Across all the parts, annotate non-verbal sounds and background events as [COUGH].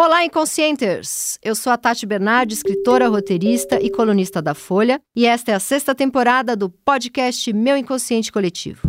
Olá, Inconscienters! Eu sou a Tati Bernardi, escritora, roteirista e colunista da Folha, e esta é a sexta temporada do podcast Meu Inconsciente Coletivo.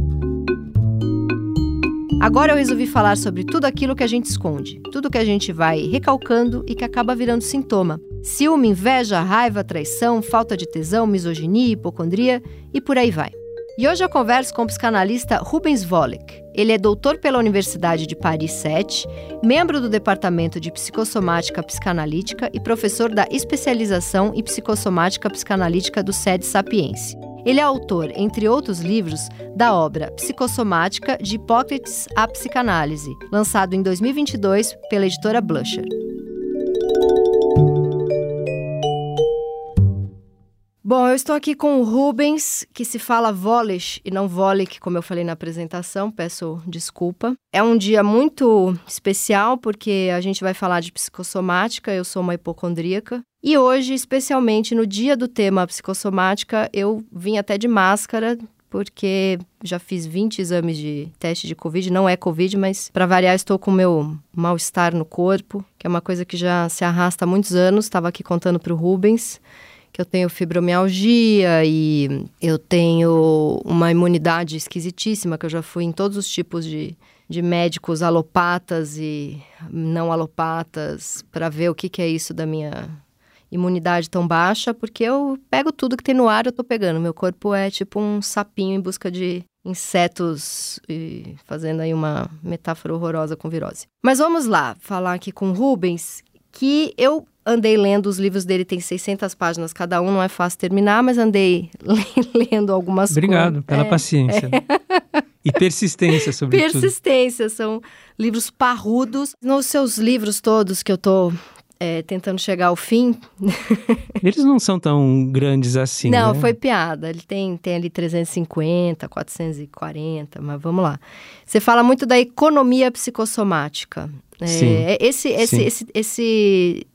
Agora eu resolvi falar sobre tudo aquilo que a gente esconde, tudo que a gente vai recalcando e que acaba virando sintoma. Ciúme, inveja, raiva, traição, falta de tesão, misoginia, hipocondria e por aí vai. E hoje eu converso com o psicanalista Rubens Volek. Ele é doutor pela Universidade de Paris 7, membro do Departamento de Psicossomática Psicanalítica e professor da especialização em Psicossomática Psicanalítica do SED Sapiense. Ele é autor, entre outros livros, da obra Psicossomática de Hipócrates à Psicanálise, lançado em 2022 pela editora Blusher. Bom, eu estou aqui com o Rubens, que se fala Volish e não Volick, como eu falei na apresentação, peço desculpa. É um dia muito especial porque a gente vai falar de psicossomática, eu sou uma hipocondríaca. E hoje, especialmente no dia do tema psicossomática, eu vim até de máscara, porque já fiz 20 exames de teste de Covid. Não é Covid, mas para variar, estou com meu mal-estar no corpo, que é uma coisa que já se arrasta há muitos anos. Estava aqui contando para o Rubens que eu tenho fibromialgia e eu tenho uma imunidade esquisitíssima, que eu já fui em todos os tipos de, de médicos alopatas e não alopatas para ver o que, que é isso da minha imunidade tão baixa, porque eu pego tudo que tem no ar, eu tô pegando. Meu corpo é tipo um sapinho em busca de insetos e fazendo aí uma metáfora horrorosa com virose. Mas vamos lá, falar aqui com Rubens, que eu andei lendo os livros dele, tem 600 páginas cada um, não é fácil terminar, mas andei [LAUGHS] lendo algumas Obrigado coisas. pela é, paciência. É. [LAUGHS] E persistência, sobretudo. Persistência, são livros parrudos. Nos seus livros todos que eu tô é, tentando chegar ao fim. [LAUGHS] Eles não são tão grandes assim. Não, né? foi piada. Ele tem, tem ali 350, 440, mas vamos lá. Você fala muito da economia psicossomática. É, sim, esse, esse, esse, esse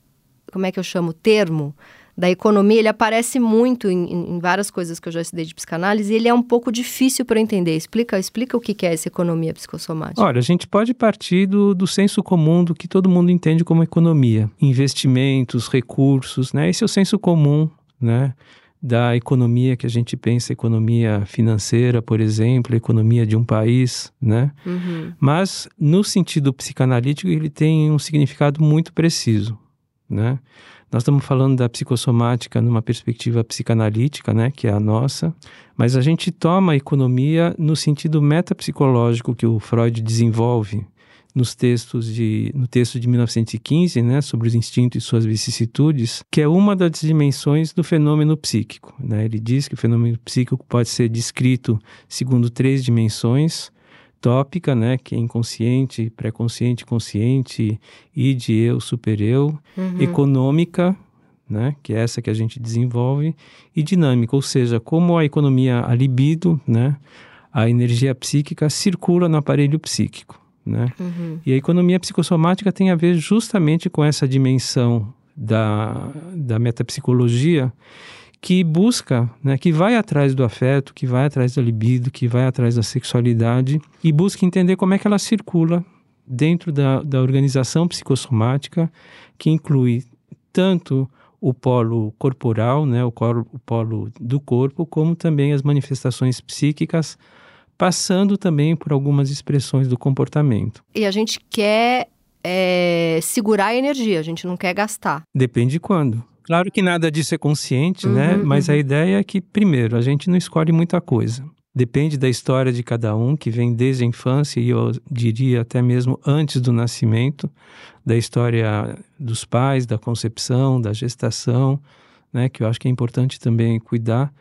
como é que eu chamo, termo da economia, ele aparece muito em, em, várias coisas que eu já estudei de psicanálise e ele é um pouco difícil para entender. Explica, explica o que é essa economia psicossomática. Olha, a gente pode partir do, do senso comum do que todo mundo entende como economia. Investimentos, recursos, né? Esse é o senso comum, né? Da economia que a gente pensa, economia financeira, por exemplo, economia de um país, né? Uhum. Mas, no sentido psicanalítico, ele tem um significado muito preciso né? Nós estamos falando da psicossomática numa perspectiva psicanalítica, né, que é a nossa, mas a gente toma a economia no sentido metapsicológico que o Freud desenvolve nos textos de no texto de 1915, né, sobre os instintos e suas vicissitudes, que é uma das dimensões do fenômeno psíquico, né? Ele diz que o fenômeno psíquico pode ser descrito segundo três dimensões: tópica, né, que é inconsciente, pré-consciente, consciente, id, eu, super-eu, uhum. econômica, né, que é essa que a gente desenvolve, e dinâmica, ou seja, como a economia, a libido, né, a energia psíquica circula no aparelho psíquico, né? Uhum. E a economia psicossomática tem a ver justamente com essa dimensão da, da metapsicologia que busca, né, que vai atrás do afeto, que vai atrás da libido, que vai atrás da sexualidade e busca entender como é que ela circula dentro da, da organização psicossomática, que inclui tanto o polo corporal, né, o, colo, o polo do corpo, como também as manifestações psíquicas, passando também por algumas expressões do comportamento. E a gente quer é, segurar a energia, a gente não quer gastar. Depende de quando. Claro que nada disso é consciente, né? uhum, né? Mas uhum. a ideia é que, primeiro, a gente não escolhe muita coisa. Depende da história de cada um, que vem desde a infância e eu diria até mesmo antes do nascimento, da história dos pais, da concepção, da gestação, né? Que eu acho que é importante também cuidar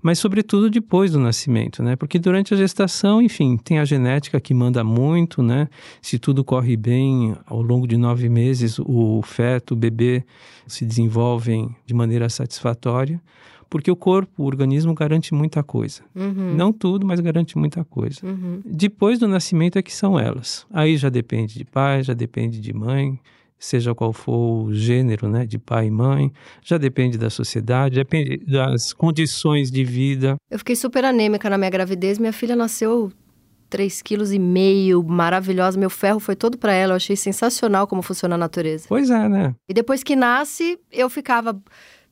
mas sobretudo depois do nascimento, né? Porque durante a gestação, enfim, tem a genética que manda muito, né? Se tudo corre bem, ao longo de nove meses, o feto, o bebê se desenvolvem de maneira satisfatória, porque o corpo, o organismo garante muita coisa. Uhum. Não tudo, mas garante muita coisa. Uhum. Depois do nascimento é que são elas. Aí já depende de pai, já depende de mãe, seja qual for o gênero, né, de pai e mãe, já depende da sociedade, depende das condições de vida. Eu fiquei super anêmica na minha gravidez, minha filha nasceu 3,5 kg, maravilhosa. Meu ferro foi todo para ela. Eu achei sensacional como funciona a natureza. Pois é, né? E depois que nasce, eu ficava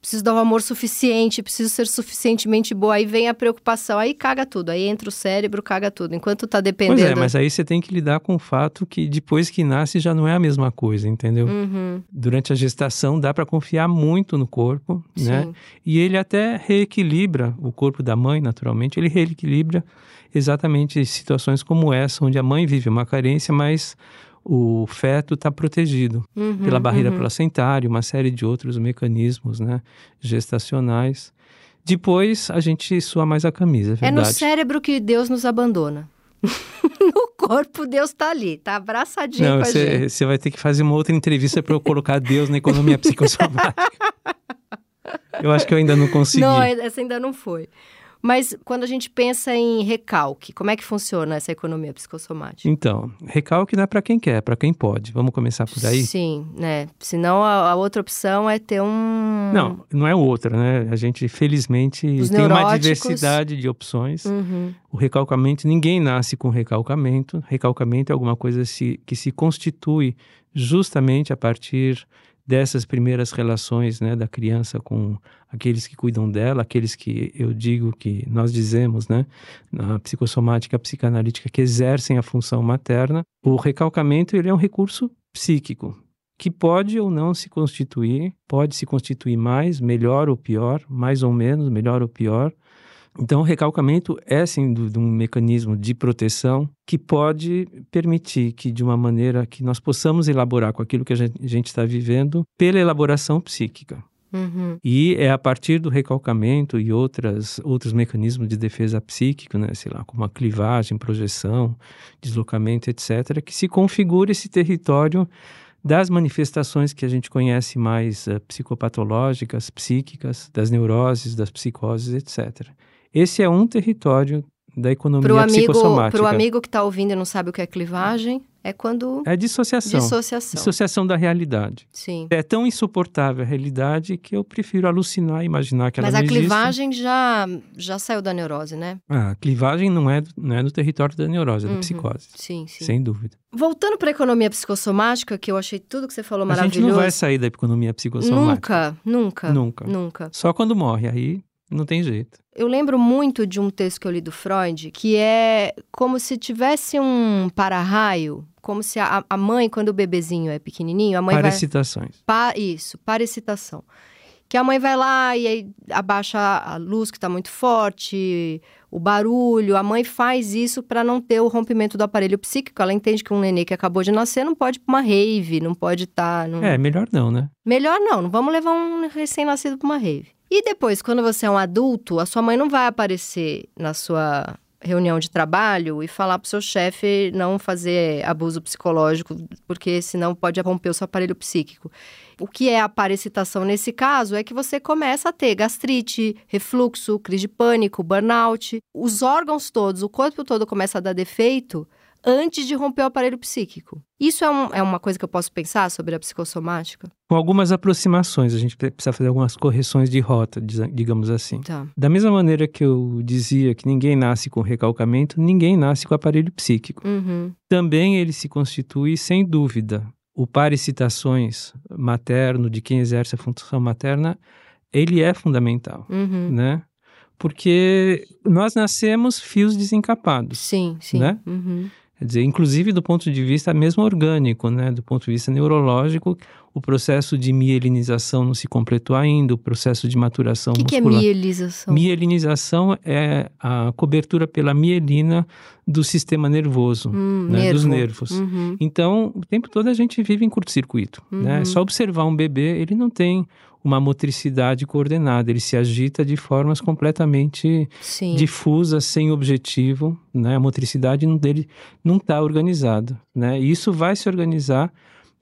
preciso dar um amor suficiente, preciso ser suficientemente boa. Aí vem a preocupação, aí caga tudo, aí entra o cérebro, caga tudo. Enquanto tá dependendo. Pois é, mas aí você tem que lidar com o fato que depois que nasce já não é a mesma coisa, entendeu? Uhum. Durante a gestação dá para confiar muito no corpo, né? Sim. E ele até reequilibra o corpo da mãe, naturalmente, ele reequilibra exatamente situações como essa, onde a mãe vive uma carência, mas o feto está protegido Uhum, pela barreira uhum. placentária, uma série de outros mecanismos né, gestacionais. Depois a gente sua mais a camisa, é É no cérebro que Deus nos abandona. [LAUGHS] no corpo, Deus tá ali, tá abraçadinho Não, com a gente. você você vai ter que fazer uma outra entrevista para eu colocar Deus na economia psicossomática. [LAUGHS] eu acho que eu ainda não consegui. Não, essa ainda não foi. Mas quando a gente pensa em recalque, como é que funciona essa economia psicossomática? Então, recalque não é para quem quer, é para quem pode. Vamos começar por aí? Sim, né? Senão a, a outra opção é ter um. Não, não é outra, né? A gente, felizmente, Os tem uma neuróticos. diversidade de opções. Uhum. O recalcamento, ninguém nasce com recalcamento. Recalcamento é alguma coisa se- que se constitui justamente a partir dessas primeiras relações né, da criança com aqueles que cuidam dela, aqueles que eu digo que nós dizemos, né, na psicossomática psicanalítica, que exercem a função materna. O recalcamento ele é um recurso psíquico que pode ou não se constituir, pode se constituir mais, melhor ou pior, mais ou menos, melhor ou pior, então, o recalcamento é, dúvida, um mecanismo de proteção que pode permitir que, de uma maneira que nós possamos elaborar com aquilo que a gente está vivendo, pela elaboração psíquica. Uhum. E é a partir do recalcamento e outras, outros mecanismos de defesa psíquico, né, sei lá, como a clivagem, projeção, deslocamento, etc., que se configura esse território das manifestações que a gente conhece mais eh, psicopatológicas, psíquicas, das neuroses, das psicoses, etc. Esse é um território da economia Pro amigo, psicossomática. pro amigo que tá ouvindo e não sabe o que é clivagem, é quando. É dissociação. Dissociação. Dissociação da realidade. Sim. É tão insuportável a realidade que eu prefiro alucinar e imaginar que ela Mas não a existe. clivagem já, já saiu da neurose, né? Ah, a clivagem não é, não é no território da neurose, é da Uhum. psicose. Sim, sim. Sem dúvida. Voltando para a economia psicossomática, que eu achei tudo que você falou A gente maravilhoso. não vai sair da economia psicossomática. Nunca, nunca. Nunca. Nunca. Só quando morre, aí não tem jeito. Eu lembro muito de um texto que eu li do Freud, que é como se tivesse um para-raio, como se a, a mãe, quando o bebezinho é pequenininho, a mãe vai... Parasitações. Pa, isso, para excitação. Que a mãe vai lá e aí abaixa a luz que está muito forte, o barulho. A mãe faz isso para não ter o rompimento do aparelho psíquico. Ela entende que um nenê que acabou de nascer não pode ir pra uma rave, não pode estar. num- É, melhor não, né? Melhor não, não vamos levar um recém-nascido para uma rave. E depois, quando você é um adulto, a sua mãe não vai aparecer na sua reunião de trabalho e falar pro seu chefe não fazer abuso psicológico, porque senão pode romper o seu aparelho psíquico. O que é a parasitação nesse caso é que você começa a ter gastrite, refluxo, crise de pânico, burnout. Os órgãos todos, o corpo todo começa a dar defeito antes de romper o aparelho psíquico. Isso é, um- é uma coisa que eu posso pensar sobre a psicossomática? Com algumas aproximações, a gente precisa fazer algumas correções de rota, digamos assim. Tá. Da mesma maneira que eu dizia que ninguém nasce com recalcamento, ninguém nasce com aparelho psíquico. Uhum. Também ele se constitui, sem dúvida, o parasitações materno, de quem exerce a função materna, ele é fundamental, Uhum. né? Porque nós nascemos fios desencapados. Sim, sim. Né? Uhum. Quer dizer, inclusive do ponto de vista mesmo orgânico, né? Do ponto de vista neurológico, o processo de mielinização não se completou ainda, o processo de maturação O que, que é muscular. mielinização? Mielinização é a cobertura pela mielina do sistema nervoso, Hum, né? dos nervo. nervos. Uhum. Então, o tempo todo a gente vive em curto-circuito. Né? Uhum. É só observar um bebê, ele não tem uma motricidade coordenada, ele se agita de formas completamente Sim. difusas, sem objetivo. Né? A motricidade dele não está organizada. Né? E isso vai se organizar.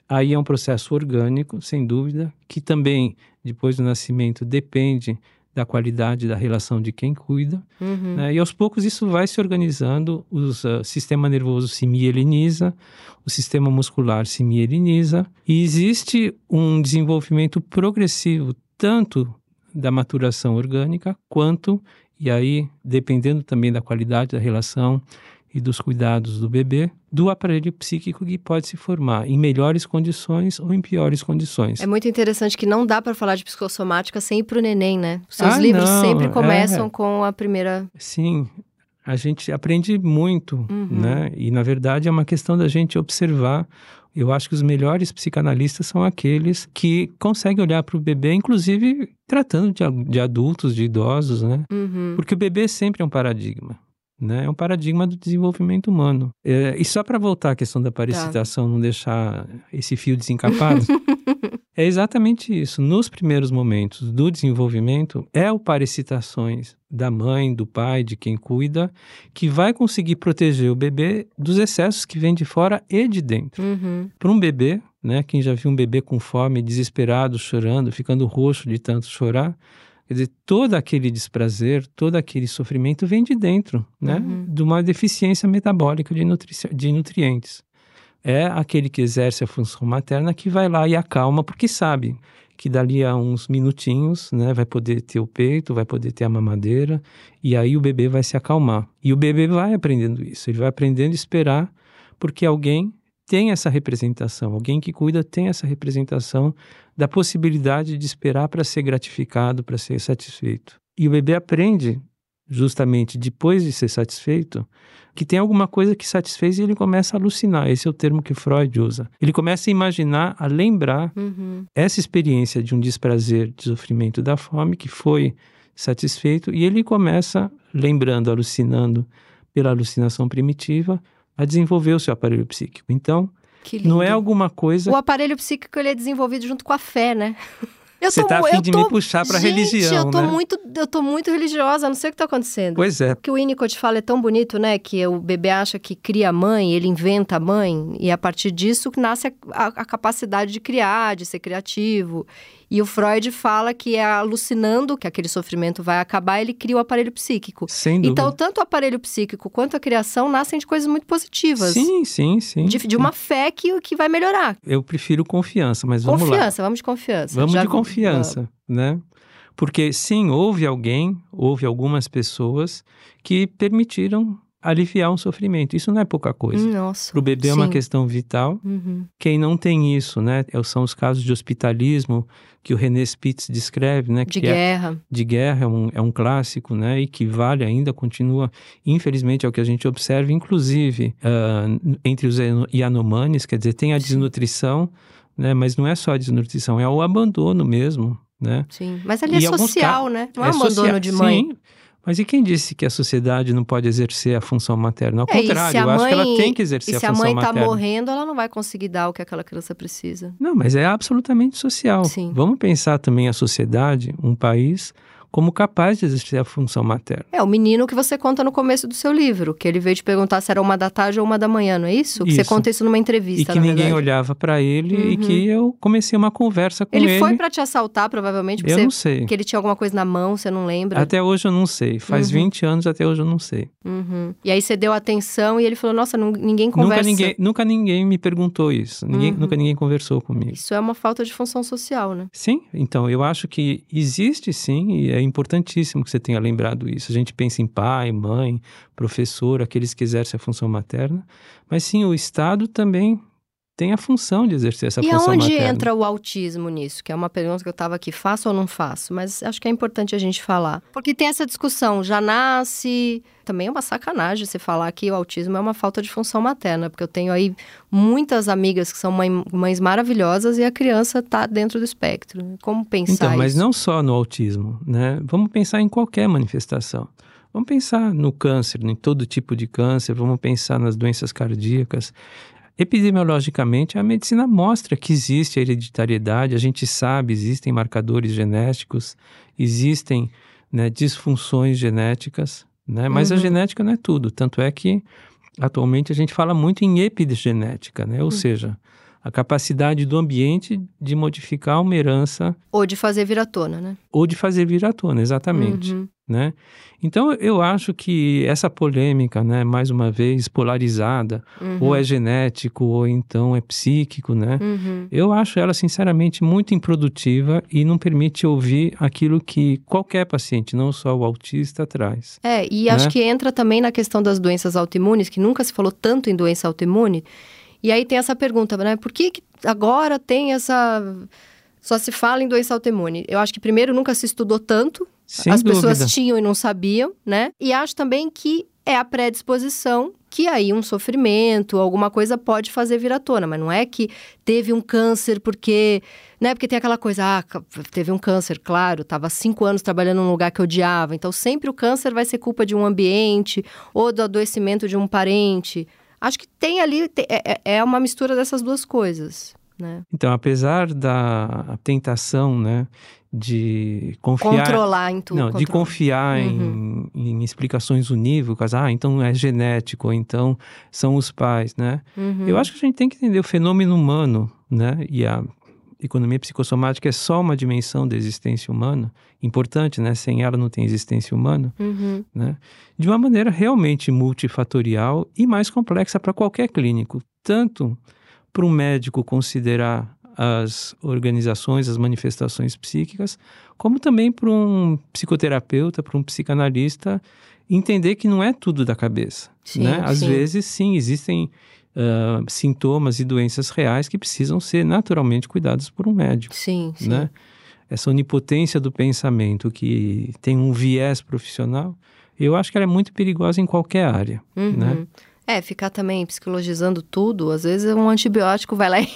Aí é um processo orgânico, sem dúvida, que também, depois do nascimento, depende da qualidade da relação de quem cuida. Uhum. né? E aos poucos isso vai se organizando, o sistema nervoso se mieliniza, o sistema muscular se mieliniza, e existe um desenvolvimento progressivo tanto da maturação orgânica quanto, e aí dependendo também da qualidade da relação e dos cuidados do bebê, do aparelho psíquico que pode se formar em melhores condições ou em piores condições. É muito interessante que não dá para falar de psicossomática sem ir para o neném, né? Os seus Ah, livros não, sempre começam é. com a primeira. Sim, a gente aprende muito, Uhum. né? E na verdade é uma questão da gente observar. Eu acho que os melhores psicanalistas são aqueles que conseguem olhar para o bebê, inclusive tratando de, de adultos, de idosos, né? Uhum. Porque o bebê sempre é um paradigma. Né? É um paradigma do desenvolvimento humano. É, e só para voltar à questão da parasitação, não deixar esse fio desencapado, [LAUGHS] é exatamente isso. Nos primeiros momentos do desenvolvimento, é o parasitações da mãe, do pai, de quem cuida, que vai conseguir proteger o bebê dos excessos que vêm de fora e de dentro. Uhum. Para um bebê, né, quem já viu um bebê com fome, desesperado, chorando, ficando roxo de tanto chorar, quer dizer, todo aquele desprazer, todo aquele sofrimento vem de dentro, né, Uhum. de uma deficiência metabólica de, nutri de nutrientes. É aquele que exerce a função materna que vai lá e acalma, porque sabe que dali a uns minutinhos, né, vai poder ter o peito, vai poder ter a mamadeira, e aí o bebê vai se acalmar. E o bebê vai aprendendo isso, ele vai aprendendo a esperar, porque alguém tem essa representação, alguém que cuida tem essa representação da possibilidade de esperar para ser gratificado, para ser satisfeito. E o bebê aprende, justamente depois de ser satisfeito, que tem alguma coisa que satisfez e ele começa a alucinar. Esse é o termo que Freud usa. Ele começa a imaginar, a lembrar Uhum. essa experiência de um desprazer, de sofrimento da fome que foi satisfeito e ele começa, lembrando, alucinando pela alucinação primitiva, a desenvolver o seu aparelho psíquico. Então, Que lindo. não é alguma coisa O aparelho psíquico ele é desenvolvido junto com a fé, né? [LAUGHS] Eu Você tô, tá a mu- fim eu de tô, me puxar pra gente, religião, eu tô né? muito, eu tô muito religiosa, não sei o que tá acontecendo. Pois é. O que o Winnicott fala é tão bonito, né? Que o bebê acha que cria a mãe, ele inventa a mãe, e a partir disso nasce a, a- a capacidade de criar, de ser criativo. E o Freud fala que é alucinando que aquele sofrimento vai acabar, ele cria o aparelho psíquico. Sem dúvida. Então, tanto o aparelho psíquico quanto a criação nascem de coisas muito positivas. sim, sim, sim. De, de uma fé que, que vai melhorar. Eu prefiro confiança, mas vamos lá. confiança, vamos de confiança. Vamos Já- de confiança, né? Porque sim, houve alguém, houve algumas pessoas que permitiram aliviar um sofrimento. Isso não é pouca coisa. Nossa. Para o bebê é uma sim. questão vital. Uhum. Quem não tem isso, né? é- São os casos de hospitalismo que o René Spitz descreve, né? De que é, guerra. de guerra é um, é um clássico, né? E que vale ainda, continua, infelizmente, é o que a gente observa, inclusive ah, entre os Yano- Yanomamis, quer dizer, tem a Sim. desnutrição, né? Mas não é só a desnutrição, é o abandono mesmo, né? Sim. Mas ali é social, né? Não é, um abandono social- de mãe. Sim, mas e quem disse que a sociedade não pode exercer a função materna? Ao É, contrário, eu acho que ela tem que exercer E a se a função mãe tá materna. morrendo, ela não vai conseguir dar o que aquela criança precisa. Não, mas é absolutamente social. Sim. Vamos pensar também a sociedade, um país, como capaz de exercer a função materna. É, o menino que você conta no começo do seu livro, que ele veio te perguntar se era uma da tarde ou uma da manhã, não é isso? Que Você Isso. conta isso numa entrevista, E que ninguém verdade. olhava para ele e Uhum. que eu comecei uma conversa com ele. Ele foi pra te assaltar, provavelmente, porque, Eu você- não sei. porque ele tinha alguma coisa na mão, você não lembra. Até hoje eu não sei. Faz Uhum. 20 anos até hoje eu não sei. Uhum. E aí você deu atenção e ele falou, nossa, não- ninguém Nunca conversa. ninguém, nunca ninguém me perguntou isso. Ninguém, Uhum. Nunca ninguém conversou comigo. Isso é uma falta de função social, né? Sim, então eu acho que existe sim, e é importantíssimo que você tenha lembrado isso. A gente pensa em pai, mãe, professor, aqueles que exercem a função materna, mas sim, o Estado também tem a função de exercer essa e função aonde materna. entra o autismo nisso? Que é uma pergunta que eu estava aqui, faço ou não faço? Mas acho que é importante a gente falar. Porque tem essa discussão, já nasce... Também é uma sacanagem você falar que o autismo é uma falta de função materna, porque eu tenho aí muitas amigas que são mãe- mães maravilhosas e a criança está dentro do espectro. Como pensar Então, mas isso? não só no autismo, né? Vamos pensar em qualquer manifestação. Vamos pensar no câncer, em todo tipo de câncer, vamos pensar nas doenças cardíacas. Epidemiologicamente, a medicina mostra que existe a hereditariedade, a gente sabe, existem marcadores genéticos, existem né, disfunções genéticas, né? mas a Uhum. genética não é tudo. Tanto é que, atualmente, a gente fala muito em epigenética, né? ou Uhum. seja, a capacidade do ambiente de modificar uma herança Ou de fazer vir à tona, né? ou de fazer vir à tona, exatamente. Uhum. Né? Então eu acho que essa polêmica, né, mais uma vez polarizada, Uhum. ou é genético ou então é psíquico, né? Uhum. Eu acho ela sinceramente muito improdutiva e não permite ouvir aquilo que qualquer paciente, não só o autista, traz. É, e acho Né? que entra também na questão das doenças autoimunes, que nunca se falou tanto em doença autoimune. E aí tem essa pergunta, né? Por que, que agora tem essa. Só se fala em doença autoimune? Eu acho que primeiro nunca se estudou tanto, Sem as dúvida. pessoas tinham e não sabiam, né? E acho também que é a predisposição que aí um sofrimento, alguma coisa pode fazer vir à tona, mas não é que teve um câncer porque, né? Porque tem aquela coisa, ah, teve um câncer, claro, estava cinco anos trabalhando num lugar que eu odiava, então sempre o câncer vai ser culpa de um ambiente ou do adoecimento de um parente. Acho que tem ali, é, é- é uma mistura dessas duas coisas, né? Então, apesar da tentação, né, de confiar Controlar em tudo. Não, de controlar. confiar Uhum. em, em explicações unívocas, ah, então é genético, ou então são os pais, né? Uhum. Eu acho que a gente tem que entender o fenômeno humano, né? E a economia psicossomática é só uma dimensão da existência humana, importante, né? Sem ela não tem existência humana, Uhum. né? De uma maneira realmente multifatorial e mais complexa para qualquer clínico, tanto para um médico considerar as organizações, as manifestações psíquicas, como também para um psicoterapeuta, para um psicanalista entender que não é tudo da cabeça, Sim, né? Às sim. vezes, sim, existem ah, sintomas e doenças reais que precisam ser naturalmente cuidados por um médico, Sim, sim. né? Essa onipotência do pensamento que tem um viés profissional, eu acho que ela é muito perigosa em qualquer área, Uhum. né? É, ficar também psicologizando tudo, às vezes um antibiótico vai lá [LAUGHS] e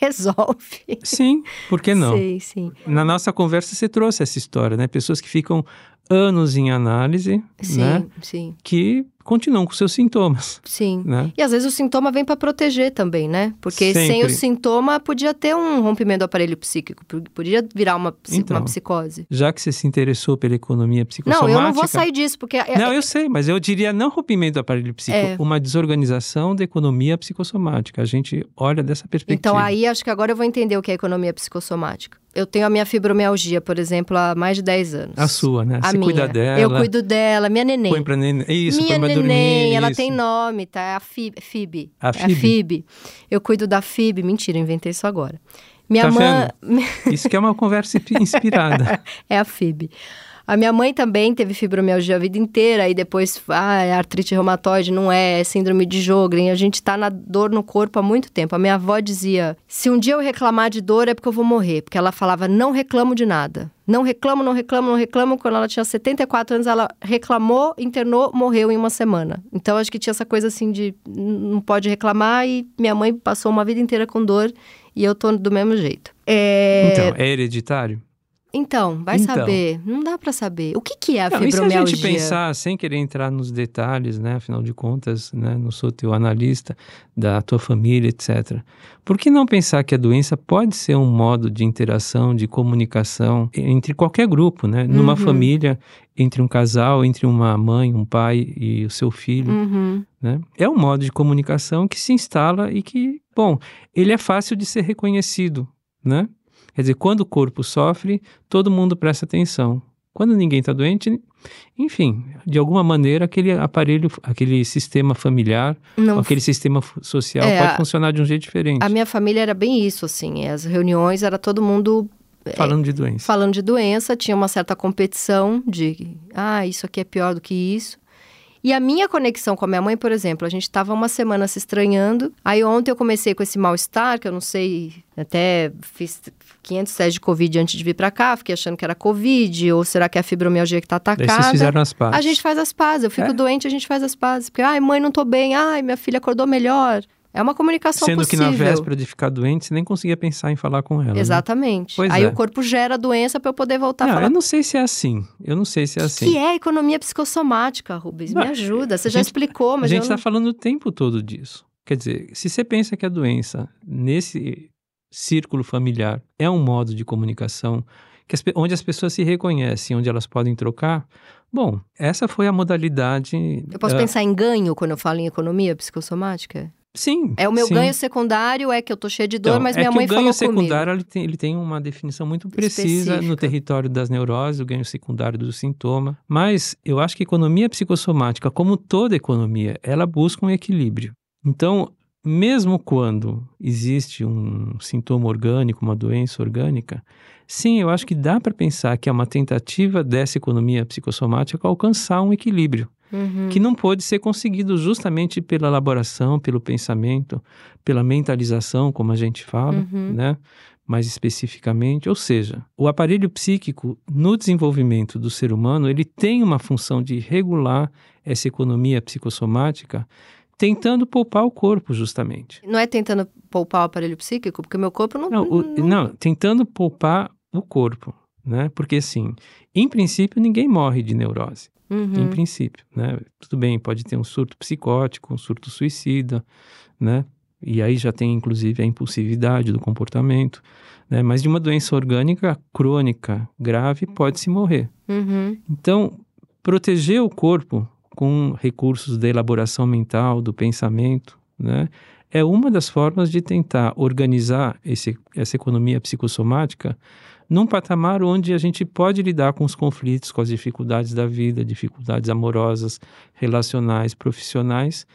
resolve. Sim, por que não? Sim, sim. Na nossa conversa você trouxe essa história, né? Pessoas que ficam anos em análise, Sim, né? sim, Que continuam com seus sintomas, sim. né? E às vezes o sintoma vem para proteger também, né? Porque sem Sempre. o sintoma podia ter um rompimento do aparelho psíquico, podia virar uma, Então, uma psicose. Já que você se interessou pela economia Não, psicossomática... eu não vou sair disso, porque. é- Não, eu sei, mas eu diria não rompimento do aparelho psíquico, É. uma desorganização da economia psicossomática. A gente olha dessa perspectiva. Então aí acho que agora eu vou entender o que é economia psicossomática. Eu tenho a minha fibromialgia, por exemplo, há mais de 10 anos. A sua, né? A você minha. cuida dela. Eu cuido dela, minha neném. Põe pra neném. Isso, Minha põe pra neném, dormir. ela isso. tem nome, tá? É a Fib. Fib. A É a Fib? Fib. Eu cuido da Fib. Mentira, inventei isso agora. Minha Tá mãe. [LAUGHS] Isso que é uma conversa inspirada. é a Fib. A minha mãe também teve fibromialgia a vida inteira, e depois, ah, é artrite reumatoide, não é, é síndrome de Jogren. A gente tá na dor no corpo há muito tempo. A minha avó dizia: se um dia eu reclamar de dor é porque eu vou morrer. Porque ela falava: não reclamo de nada. Não reclamo, não reclamo, não reclamo. Quando ela tinha 74 anos, ela reclamou, internou, morreu em uma semana. Então acho que tinha essa coisa assim de não pode reclamar, e minha mãe passou uma vida inteira com dor e eu tô do mesmo jeito. É... Então, é hereditário? Então, vai Então. saber. Não dá pra saber. O que, que é a Não, e se a fibromialgia? gente pensar, sem querer entrar nos detalhes, né? Afinal de contas, né? Não sou teu analista da tua família, etc. Por que não pensar que a doença pode ser um modo de interação, de comunicação entre qualquer grupo, né? Numa Uhum. família, entre um casal, entre uma mãe, um pai e o seu filho, Uhum. né? É um modo de comunicação que se instala e que, bom, ele é fácil de ser reconhecido, né? Quer dizer, quando o corpo sofre, todo mundo presta atenção. Quando ninguém está doente, enfim, de alguma maneira aquele aparelho, aquele sistema familiar, Não, aquele sistema social É, pode funcionar de um jeito diferente. a minha família era bem isso, assim. As reuniões era todo mundo Falando de doença. falando de doença, tinha uma certa competição de, ah, isso aqui é pior do que isso. E a minha conexão com a minha mãe, por exemplo, a gente estava uma semana se estranhando. Aí ontem eu comecei com esse mal-estar, que eu não sei, até fiz 500 testes de Covid antes de vir para cá, fiquei achando que era Covid, ou será que é a fibromialgia que tá Daí vocês atacada? fizeram as pazes. A gente faz as pazes. Eu fico É? doente, a gente faz as pazes. Porque, ai, mãe, não tô bem. Ai, minha filha acordou melhor. É uma comunicação Sendo possível. que na véspera de ficar doente, você nem conseguia pensar em falar com ela. né? Exatamente. Pois Aí é. o corpo gera a doença para eu poder voltar a Não, falar. eu não sei se é assim. Eu não sei se é assim. que é economia psicossomática, Rubens? Me Não, ajuda. Você a já gente- explicou, A mas gente eu está não... falando o tempo todo disso. Quer dizer, se você pensa que a doença, nesse círculo familiar, é um modo de comunicação que as onde as pessoas se reconhecem, onde elas podem trocar, bom, essa foi a modalidade. Eu posso ah, pensar em ganho quando eu falo em economia psicossomática? Sim. É o meu sim. ganho secundário, é que eu tô cheio de dor, Então, mas é minha mãe o ganho falou secundário comigo. ele tem, ele tem uma definição muito precisa Específica. no território das neuroses, o ganho secundário do sintoma. Mas eu acho que a economia psicossomática, como toda economia, ela busca um equilíbrio. Então, mesmo quando existe um sintoma orgânico, uma doença orgânica, sim, eu acho que dá para pensar que é uma tentativa dessa economia psicossomática alcançar um equilíbrio Uhum. que não pode ser conseguido justamente pela elaboração, pelo pensamento, pela mentalização, como a gente fala, Uhum. né? Mais especificamente, ou seja, o aparelho psíquico no desenvolvimento do ser humano, ele tem uma função de regular essa economia psicossomática, tentando poupar o corpo justamente. Não é tentando poupar o aparelho psíquico, porque meu corpo não. Não, o- não, tentando poupar o corpo, né? Porque assim, em princípio ninguém morre de neurose. Em Uhum. princípio, né? Tudo bem, pode ter um surto psicótico, um surto suicida, né? E aí já tem inclusive a impulsividade do comportamento, né? Mas de uma doença orgânica crônica grave pode-se morrer. Uhum. Então, proteger o corpo com recursos da elaboração mental, do pensamento, né? É uma das formas de tentar organizar esse, essa economia psicossomática num patamar onde a gente pode lidar com os conflitos, com as dificuldades da vida, dificuldades amorosas, relacionais, profissionais,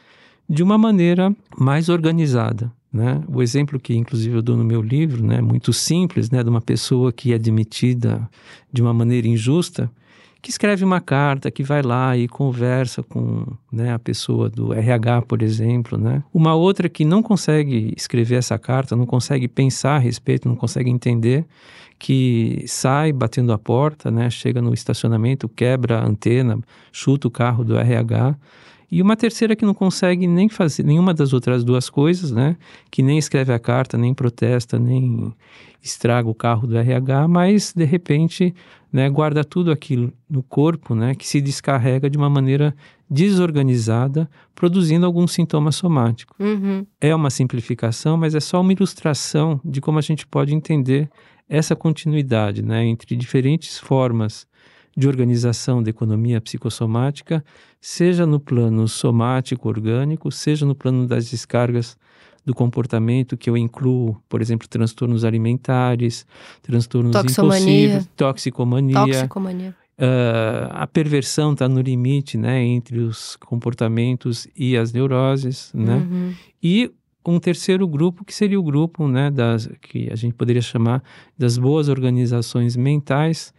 de uma maneira mais organizada. Né? O exemplo que, inclusive, eu dou no meu livro, né, muito simples, né, de uma pessoa que é demitida de uma maneira injusta, que escreve uma carta, que vai lá e conversa com né, a pessoa do RH, por exemplo. Né? Uma outra que não consegue escrever essa carta, não consegue pensar a respeito, não consegue entender, que sai batendo a porta, né, chega no estacionamento, quebra a antena, chuta o carro do RH. E uma terceira que não consegue nem fazer nenhuma das outras duas coisas, né? Que nem escreve a carta, nem protesta, nem estraga o carro do RH, mas de repente, né, guarda tudo aquilo no corpo, né, que se descarrega de uma maneira desorganizada, produzindo algum sintoma somático. Uhum. É uma simplificação, mas é só uma ilustração de como a gente pode entender essa continuidade, né, entre diferentes formas de organização da economia psicossomática, seja no plano somático orgânico, seja no plano das descargas do comportamento, que eu incluo, por exemplo, transtornos alimentares, transtornos Toxomania. impulsivos, toxicomania, Toxicomania. Uh, a perversão está no limite, né, entre os comportamentos e as neuroses, né? Uhum. E um terceiro grupo que seria o grupo, né, das que a gente poderia chamar das boas organizações mentais,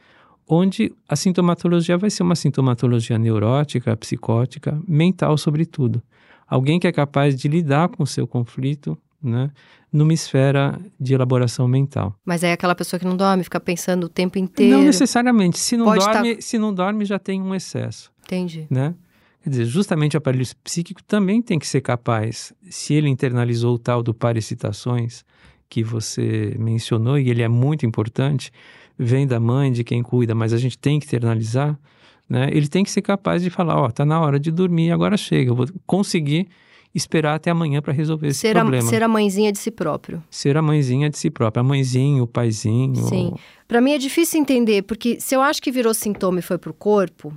onde a sintomatologia vai ser uma sintomatologia neurótica, psicótica, mental sobretudo. Alguém que é capaz de lidar com o seu conflito, né, numa esfera de elaboração mental. Mas é aquela pessoa que não dorme, fica pensando o tempo inteiro. Não necessariamente. Se não Pode tá dorme, se não dorme já tem um excesso, Entendi. né? Quer dizer, justamente o aparelho psíquico também tem que ser capaz, se ele internalizou o tal do parexcitações que você mencionou, e ele é muito importante, vem da mãe, de quem cuida, mas a gente tem que internalizar, né? Ele tem que ser capaz de falar, ó, tá na hora de dormir, agora chega, eu vou conseguir esperar até amanhã para resolver esse Ser a, problema. ser a mãezinha de si próprio. Ser a mãezinha de si própria, a mãezinho, o paizinho. Sim. Pra mim é difícil entender, porque se eu acho que virou sintoma e foi pro corpo,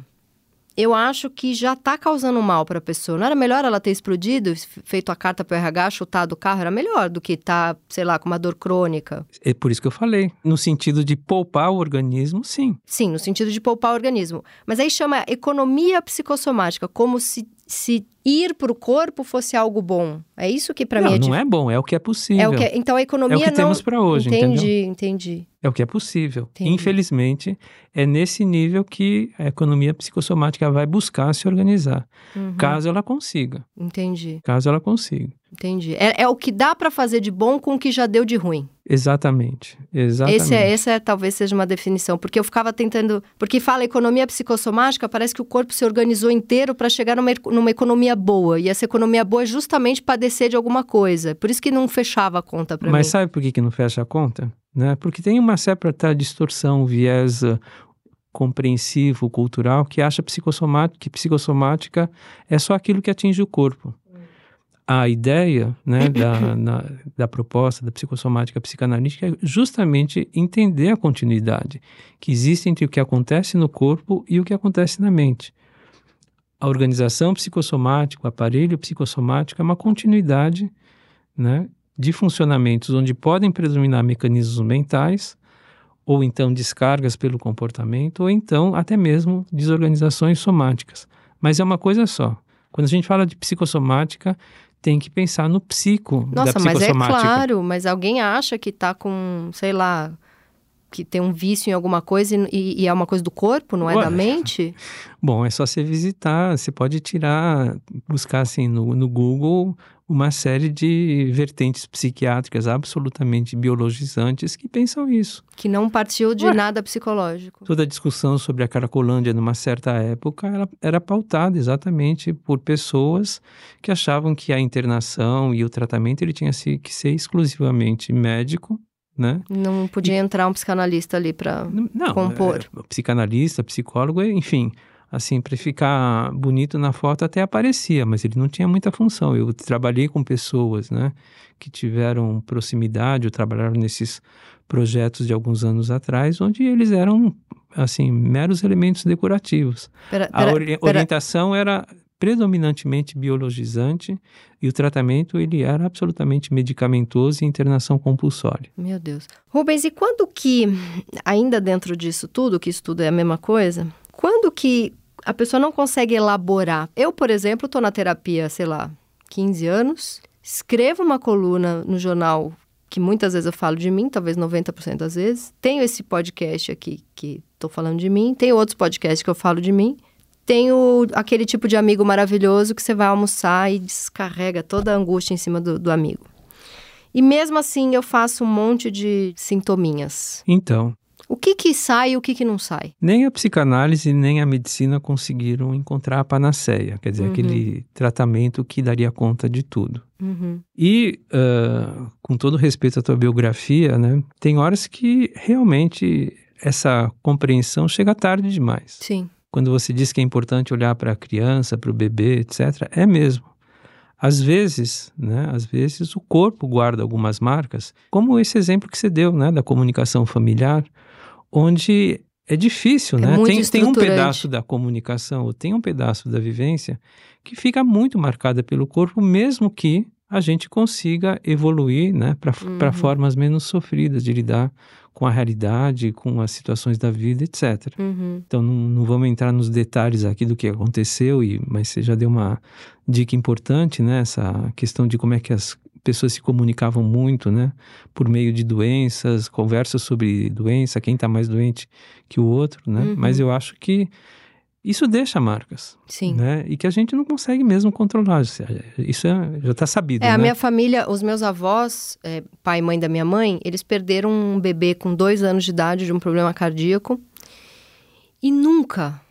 eu acho que já tá causando mal pra pessoa. Não era melhor ela ter explodido, feito a carta pro RH, chutado o carro? Era melhor do que tá, sei lá, com uma dor crônica. É por isso que eu falei. No sentido de poupar o organismo, sim. Sim, no sentido de poupar o organismo. Mas aí chama economia psicossomática, como se, se ir pro corpo fosse algo bom. É isso que não, mim é não é bom, é o que é possível. É o que, então a economia É o que não... temos para hoje, entendi, entendeu? entendi. É o que é possível. Entendi. Infelizmente, é nesse nível que a economia psicossomática vai buscar se organizar, Uhum, caso ela consiga. Entendi, Caso ela consiga. Entendi. É, é o que dá pra fazer de bom com o que já deu de ruim. Exatamente. Exatamente. Esse é, essa é, talvez seja uma definição, porque eu ficava tentando, porque fala economia psicossomática, parece que o corpo se organizou inteiro para chegar numa, numa economia boa, e essa economia boa é justamente padecer de alguma coisa. Por isso que não fechava a conta para mim. Mas sabe por que, que não fecha a conta? Né? Porque tem uma certa distorção, um viés uh, compreensivo, cultural, que acha psicossomática, que psicossomática é só aquilo que atinge o corpo. A ideia né, da, na- da proposta da psicossomática psicanalítica é justamente entender a continuidade que existe entre o que acontece no corpo e o que acontece na mente. a organização psicossomática, o aparelho psicossomático é uma continuidade né, de funcionamentos onde podem predominar mecanismos mentais, ou então descargas pelo comportamento, ou então até mesmo desorganizações somáticas. Mas é uma coisa só. Quando a gente fala de psicossomática, tem que pensar no psico Nossa, da mas é psicossomática. claro, mas alguém acha que tá com, sei lá, que tem um vício em alguma coisa e, e é uma coisa do corpo, não é Ué. da mente? Bom, é só você visitar, você pode tirar, buscar assim no, no Google uma série de vertentes psiquiátricas absolutamente biologizantes que pensam isso. Que não partiu de Ué. nada psicológico. Toda a discussão sobre a Caracolândia numa certa época ela era pautada exatamente por pessoas que achavam que a internação e o tratamento ele tinha que ser exclusivamente médico, né? Não podia entrar um psicanalista ali para. Compor. é, psicanalista, psicólogo, enfim, assim, para ficar bonito na foto até aparecia, mas ele não tinha muita função. Eu trabalhei com pessoas, né, que tiveram proximidade ou trabalharam nesses projetos de alguns anos atrás, onde eles eram, assim, meros elementos decorativos. Pera, A pera, ori- pera- orientação era predominantemente biologizante e o tratamento ele era absolutamente medicamentoso e internação compulsória. Meu Deus. Rubens, e quando que, ainda dentro disso tudo, que isso tudo é a mesma coisa, quando que a pessoa não consegue elaborar? Eu, por exemplo, estou na terapia, sei lá, 15 anos, escrevo uma coluna no jornal que muitas vezes eu falo de mim, talvez 90% das vezes. Tenho esse podcast aqui que estou falando de mim, tenho outros podcasts que eu falo de mim. Tenho aquele tipo de amigo maravilhoso que você vai almoçar e descarrega toda a angústia em cima do, do amigo. E mesmo assim eu faço um monte de sintominhas. Então, O que que sai e o que que não sai? Nem a psicanálise nem a medicina conseguiram encontrar a panaceia, quer dizer, Uhum. aquele tratamento que daria conta de tudo. Uhum. E, ah, com todo respeito à tua biografia, né, tem horas que realmente essa compreensão chega tarde demais. Sim. Quando você diz que é importante olhar para a criança, para o bebê, etc., é mesmo. Às vezes, né, às vezes o corpo guarda algumas marcas, como esse exemplo que você deu, né, da comunicação familiar, onde é difícil, É né? Tem, tem um pedaço da comunicação, ou tem um pedaço da vivência que fica muito marcada pelo corpo, mesmo que a gente consiga evoluir, né, para Uhum. formas menos sofridas de lidar com a realidade, com as situações da vida, etc. Uhum. Então não, não vamos entrar nos detalhes aqui do que aconteceu, e, mas você já deu uma dica importante, né? Essa questão de como é que as pessoas se comunicavam muito, né? Por meio de doenças, conversas sobre doença, quem está mais doente que o outro, né? Uhum. Mas eu acho que isso deixa marcas, Sim. né? E que a gente não consegue mesmo controlar. Isso é- já está sabido, É, né? a minha família, os meus avós, é, pai e mãe da minha mãe, eles perderam um bebê com dois anos de idade de um problema cardíaco. E nunca,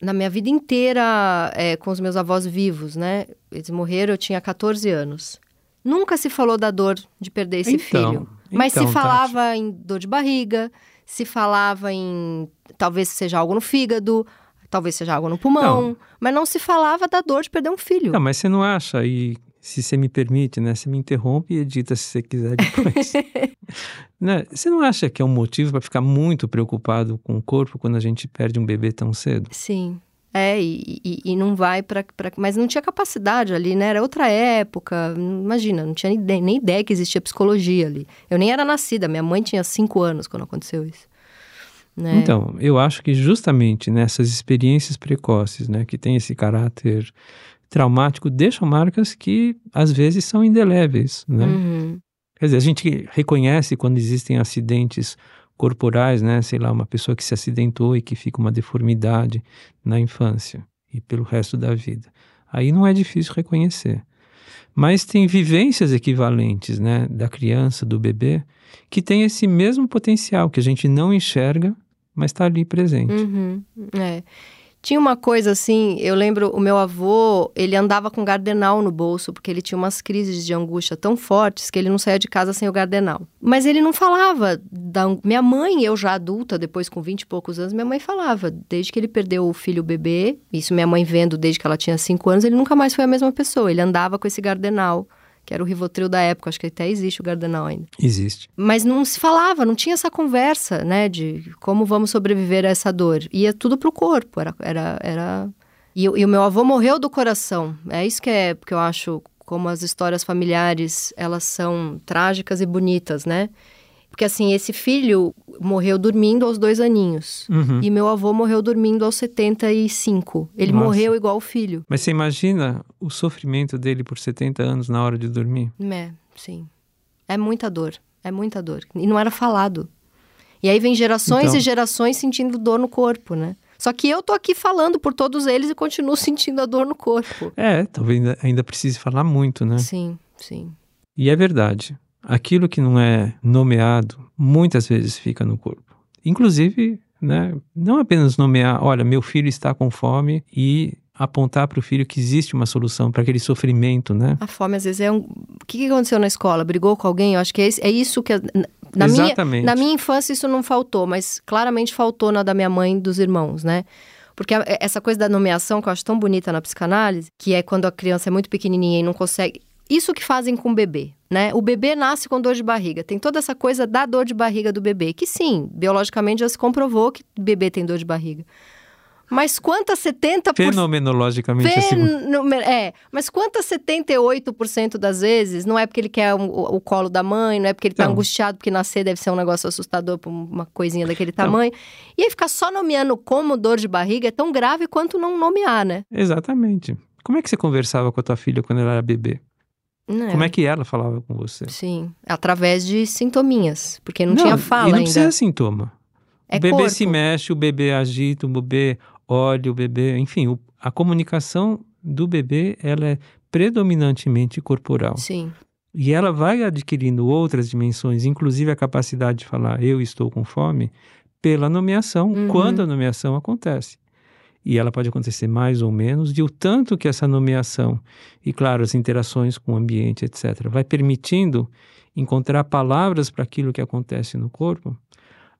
na minha vida inteira, é, com os meus avós vivos, né? Eles morreram, eu tinha 14 anos. Nunca se falou da dor de perder esse Então, filho. Mas então, se falava em dor de barriga, se falava em talvez seja algo no fígado, talvez seja algo no pulmão, Não. mas não se falava da dor de perder um filho. Não, mas você não acha, e se você me permite, né? Você me interrompe e edita se você quiser depois. [LAUGHS] né? Você não acha que é um motivo para ficar muito preocupado com o corpo quando a gente perde um bebê tão cedo? Sim. É, e, e, e não vai para. Mas não tinha capacidade ali, né? Era outra época. Imagina, não tinha nem ideia, nem ideia que existia psicologia ali. Eu nem era nascida, minha mãe tinha cinco anos quando aconteceu isso. Né? Então, eu acho que justamente nessas experiências precoces, né, que tem esse caráter traumático, deixam marcas que às vezes são indeléveis, né? Uhum. Quer dizer, a gente reconhece quando existem acidentes corporais, né? Sei lá, uma pessoa que se acidentou e que fica uma deformidade na infância e pelo resto da vida. Aí não é difícil reconhecer. Mas tem vivências equivalentes, né? Da criança, do bebê, que tem esse mesmo potencial que a gente não enxerga, mas está ali presente. Uhum. É. Tinha uma coisa assim, eu lembro, o meu avô, ele andava com gardenal no bolso, porque ele tinha umas crises de angústia tão fortes que ele não saía de casa sem o gardenal. Mas ele não falava da... Minha mãe, eu já adulta, depois com 20 e poucos anos, minha mãe falava, desde que ele perdeu o filho o bebê, isso minha mãe vendo desde que ela tinha 5 anos, ele nunca mais foi a mesma pessoa, ele andava com esse gardenal, que era o Rivotril da época, acho que até existe o gardenal ainda. Existe. Mas não se falava, não tinha essa conversa, né, de como vamos sobreviver a essa dor. Ia tudo pro corpo, era, era, era, E, e o meu avô morreu do coração. É isso que é que eu acho como as histórias familiares, elas são trágicas e bonitas, né? Porque assim, esse filho morreu dormindo aos dois aninhos. Uhum. E meu avô morreu dormindo aos 75. Ele Nossa. morreu igual o filho. Mas você imagina o sofrimento dele por 70 anos na hora de dormir? É, sim. É muita dor. É muita dor. E não era falado. E aí vem gerações Então. e gerações sentindo dor no corpo, né? Só que eu tô aqui falando por todos eles e continuo [LAUGHS] sentindo a dor no corpo. É, talvez ainda, ainda precise falar muito, né? Sim, sim. E é verdade. Aquilo que não é nomeado, muitas vezes fica no corpo. Inclusive, né, não apenas nomear, olha, meu filho está com fome e apontar para o filho que existe uma solução para aquele sofrimento, né? A fome, às vezes, é um. O que, que aconteceu na escola? Brigou com alguém? Eu acho que é, é isso que. Na minha, Exatamente. na minha infância, isso não faltou, mas claramente faltou na da minha mãe e dos irmãos, né? Porque essa coisa da nomeação que eu acho tão bonita na psicanálise, que é quando a criança é muito pequenininha e não consegue. Isso que fazem com o bebê, né? O bebê nasce com dor de barriga. Tem toda essa coisa da dor de barriga do bebê, que sim, biologicamente já se comprovou que bebê tem dor de barriga. Mas quantas 70%. Fenomenologicamente assim. Fenomen- É, mas quantas 78% das vezes não é porque ele quer um- o, o colo da mãe, não é porque ele tá Não. angustiado, porque nascer deve ser um negócio assustador pra uma coisinha daquele tamanho. E aí ficar só nomeando como dor de barriga é tão grave quanto não nomear, né? Exatamente. Como é que você conversava com a tua filha quando ela era bebê? Não Como é que ela falava com você? Sim, através de sintominhas, porque não, Não, tinha e fala não ainda. precisa sintoma. É o bebê corpo. se mexe, o bebê agita, o bebê olha, o bebê, enfim, o- a comunicação do bebê ela é predominantemente corporal. Sim, E ela vai adquirindo outras dimensões, inclusive a capacidade de falar eu estou com fome, pela nomeação, Uhum. quando a nomeação acontece. E ela pode acontecer mais ou menos, e o tanto que essa nomeação, e claro, as interações com o ambiente, etc., vai permitindo encontrar palavras para aquilo que acontece no corpo,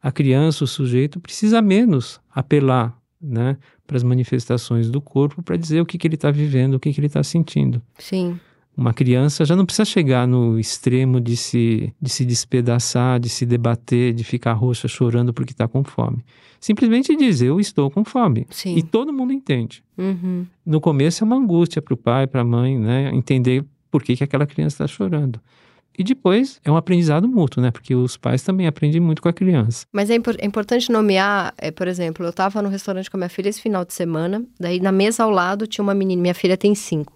a criança, o sujeito, precisa menos apelar né, para as manifestações do corpo para dizer o que, que ele está vivendo, o que, que ele está sentindo sim, uma criança já não precisa chegar no extremo de se, de se despedaçar, de se debater, de ficar roxa chorando porque está com fome. Simplesmente dizer, eu estou com fome. sim. E todo mundo entende. Uhum. No começo é uma angústia para o pai, para a mãe, né? Entender por que, que aquela criança está chorando. E depois é um aprendizado mútuo, né? Porque os pais também aprendem muito com a criança. Mas é, impor- é importante nomear, é, por exemplo, eu estava no restaurante com a minha filha esse final de semana, daí na mesa ao lado tinha uma menina, minha filha tem cinco.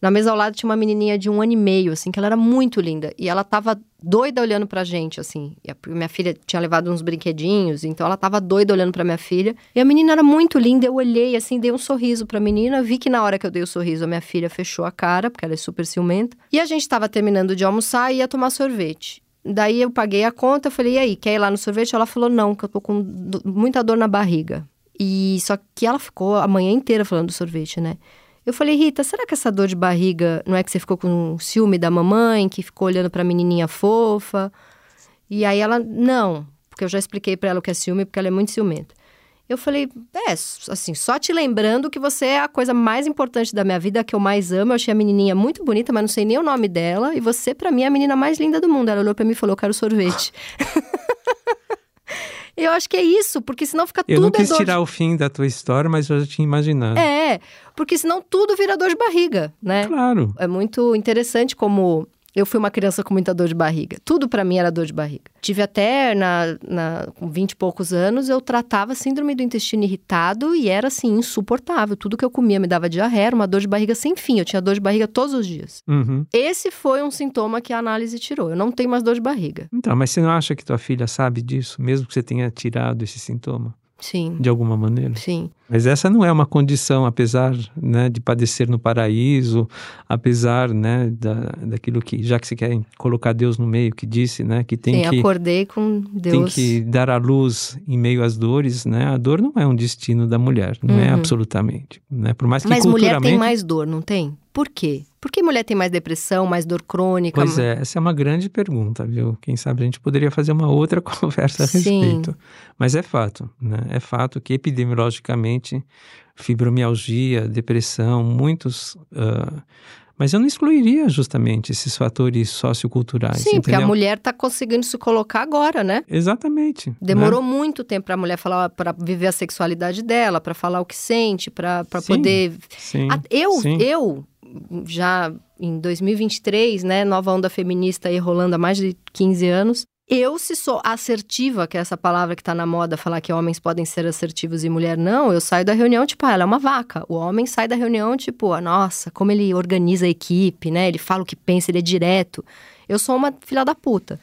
Na mesa ao lado tinha uma menininha de um ano e meio, assim, que ela era muito linda. E ela tava doida olhando pra gente, assim. A- minha filha tinha levado uns brinquedinhos, então ela tava doida olhando pra minha filha. E a menina era muito linda, eu olhei, assim, dei um sorriso pra menina. Vi que na hora que eu dei o sorriso, a minha filha fechou a cara, porque ela é super ciumenta. E a gente tava terminando de almoçar e ia tomar sorvete. Daí eu paguei a conta, falei, e aí, quer ir lá no sorvete? Ela falou, não, que eu tô com muita dor na barriga. E só que ela ficou a manhã inteira falando do sorvete, né? Eu falei, Rita, será que essa dor de barriga não é que você ficou com ciúme da mamãe, que ficou olhando pra menininha fofa? E aí ela, não, porque eu já expliquei pra ela o que é ciúme, porque ela é muito ciumenta. Eu falei, é, assim, só te lembrando que você é a coisa mais importante da minha vida, que eu mais amo. Eu achei a menininha muito bonita, mas não sei nem o nome dela. E você, pra mim, é a menina mais linda do mundo. Ela olhou pra mim e falou, eu quero sorvete. [LAUGHS] eu acho que é isso, porque senão fica Eu tudo não é quis de tirar o fim da tua história, mas eu já tinha imaginado. é, porque senão tudo vira dor de barriga, né? Claro. É muito interessante como eu fui uma criança com muita dor de barriga. Tudo pra mim era dor de barriga. Tive até, na, na, com 20 e poucos anos, eu tratava síndrome do intestino irritado e era, assim, insuportável. Tudo que eu comia me dava diarreia, uma dor de barriga sem fim. Eu tinha dor de barriga todos os dias. Uhum. Esse foi um sintoma que a análise tirou. Eu não tenho mais dor de barriga. Então, mas você não acha que tua filha sabe disso, mesmo que você tenha tirado esse sintoma, Sim, de alguma maneira? sim. Mas essa não é uma condição, apesar né, de padecer no paraíso, apesar né, da, daquilo que, já que você quer colocar Deus no meio, que disse né, que tem sim, que acordei com tem Deus. que dar à luz em meio às dores, né? A dor não é um destino da mulher, não é Uhum. absolutamente, né? Por mais que Mas mulher culturalmente tem mais dor, não tem? Por quê? Por que mulher tem mais depressão, mais dor crônica? Pois é, essa é uma grande pergunta, viu? Quem sabe a gente poderia fazer uma outra [LAUGHS] conversa a Sim. respeito. Mas é fato, né? É fato que epidemiologicamente fibromialgia, depressão, muitos, ah, Mas eu não excluiria justamente esses fatores socioculturais. Sim, entendeu? porque a mulher está conseguindo se colocar agora, né? Exatamente. Demorou né? muito tempo para a mulher falar, para viver a sexualidade dela, para falar o que sente, para poder. Sim, eu, sim. eu já em 2023, né, nova onda feminista aí rolando há mais de 15 anos. Eu, se sou assertiva, que é essa palavra que tá na moda, falar que homens podem ser assertivos e mulher não, eu saio da reunião, tipo, ah, ela é uma vaca. O homem sai da reunião, tipo, ah, nossa, como ele organiza a equipe, né? Ele fala o que pensa, ele é direto. Eu sou uma filha da puta.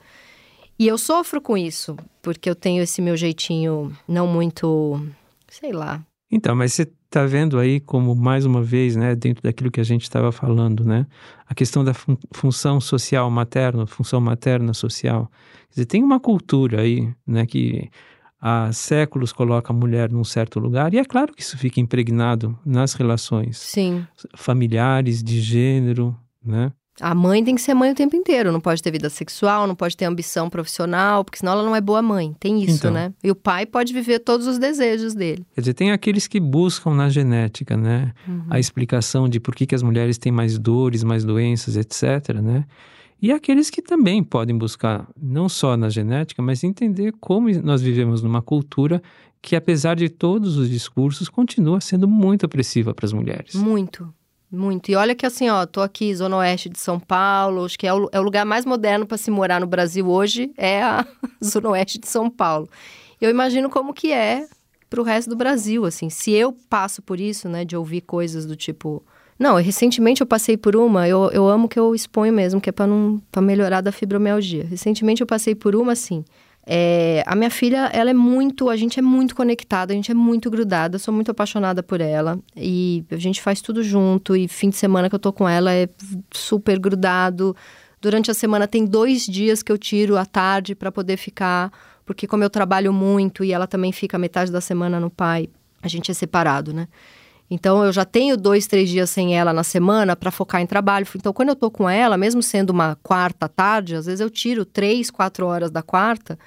E eu sofro com isso, porque eu tenho esse meu jeitinho não muito, sei lá. Então, mas você está vendo aí como, mais uma vez, né, dentro daquilo que a gente estava falando, né, a questão da fun- função social materna, função materna social. Quer dizer, tem uma cultura aí, né, que há séculos coloca a mulher num certo lugar, e é claro que isso fica impregnado nas relações Sim. familiares, de gênero, né? A mãe tem que ser mãe o tempo inteiro, não pode ter vida sexual, não pode ter ambição profissional, porque senão ela não é boa mãe. Tem isso, Então. né? E o pai pode viver todos os desejos dele. Quer dizer, tem aqueles que buscam na genética, né, Uhum. a explicação de por que, que as mulheres têm mais dores, mais doenças, etc., né? E aqueles que também podem buscar, não só na genética, mas entender como nós vivemos numa cultura que, apesar de todos os discursos, continua sendo muito opressiva para as mulheres. Muito, muito. E olha que assim, ó, tô aqui, Zona Oeste de São Paulo, acho que é o, é o lugar mais moderno para se morar no Brasil hoje, [LAUGHS] é a [LAUGHS] Zona Oeste de São Paulo. Eu imagino como que é pro resto do Brasil, assim. Se eu passo por isso, né, de ouvir coisas do tipo... Não, recentemente eu passei por uma, eu, eu amo que eu exponho mesmo, que é para para melhorar da fibromialgia. Recentemente eu passei por uma, assim, é, a minha filha, ela é muito, a gente é muito conectada, a gente é muito grudada, sou muito apaixonada por ela e a gente faz tudo junto e fim de semana que eu tô com ela é super grudado. Durante a semana tem dois dias que eu tiro à tarde para poder ficar, porque como eu trabalho muito e ela também fica metade da semana no pai, a gente é separado, né? Então eu já tenho dois, três dias sem ela na semana para focar em trabalho. Então quando eu tô com ela, mesmo sendo uma quarta tarde, às vezes eu tiro três, quatro horas da quarta,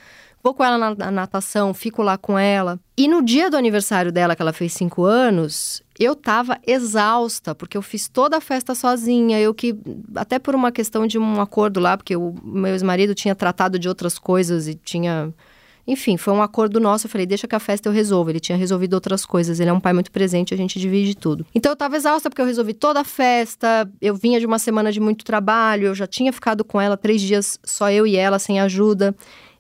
vou com ela na, na natação, fico lá com ela. E no dia do aniversário dela, que ela fez cinco anos, eu tava exausta, porque eu fiz toda a festa sozinha. Eu que, até por uma questão de um acordo lá, porque o meu ex-marido tinha tratado de outras coisas e tinha. Enfim, foi um acordo nosso. Eu falei, deixa que a festa eu resolvo. Ele tinha resolvido outras coisas. Ele é um pai muito presente, a gente divide tudo. Então eu tava exausta porque eu resolvi toda a festa. Eu vinha de uma semana de muito trabalho. Eu já tinha ficado com ela três dias, só eu e ela, sem ajuda.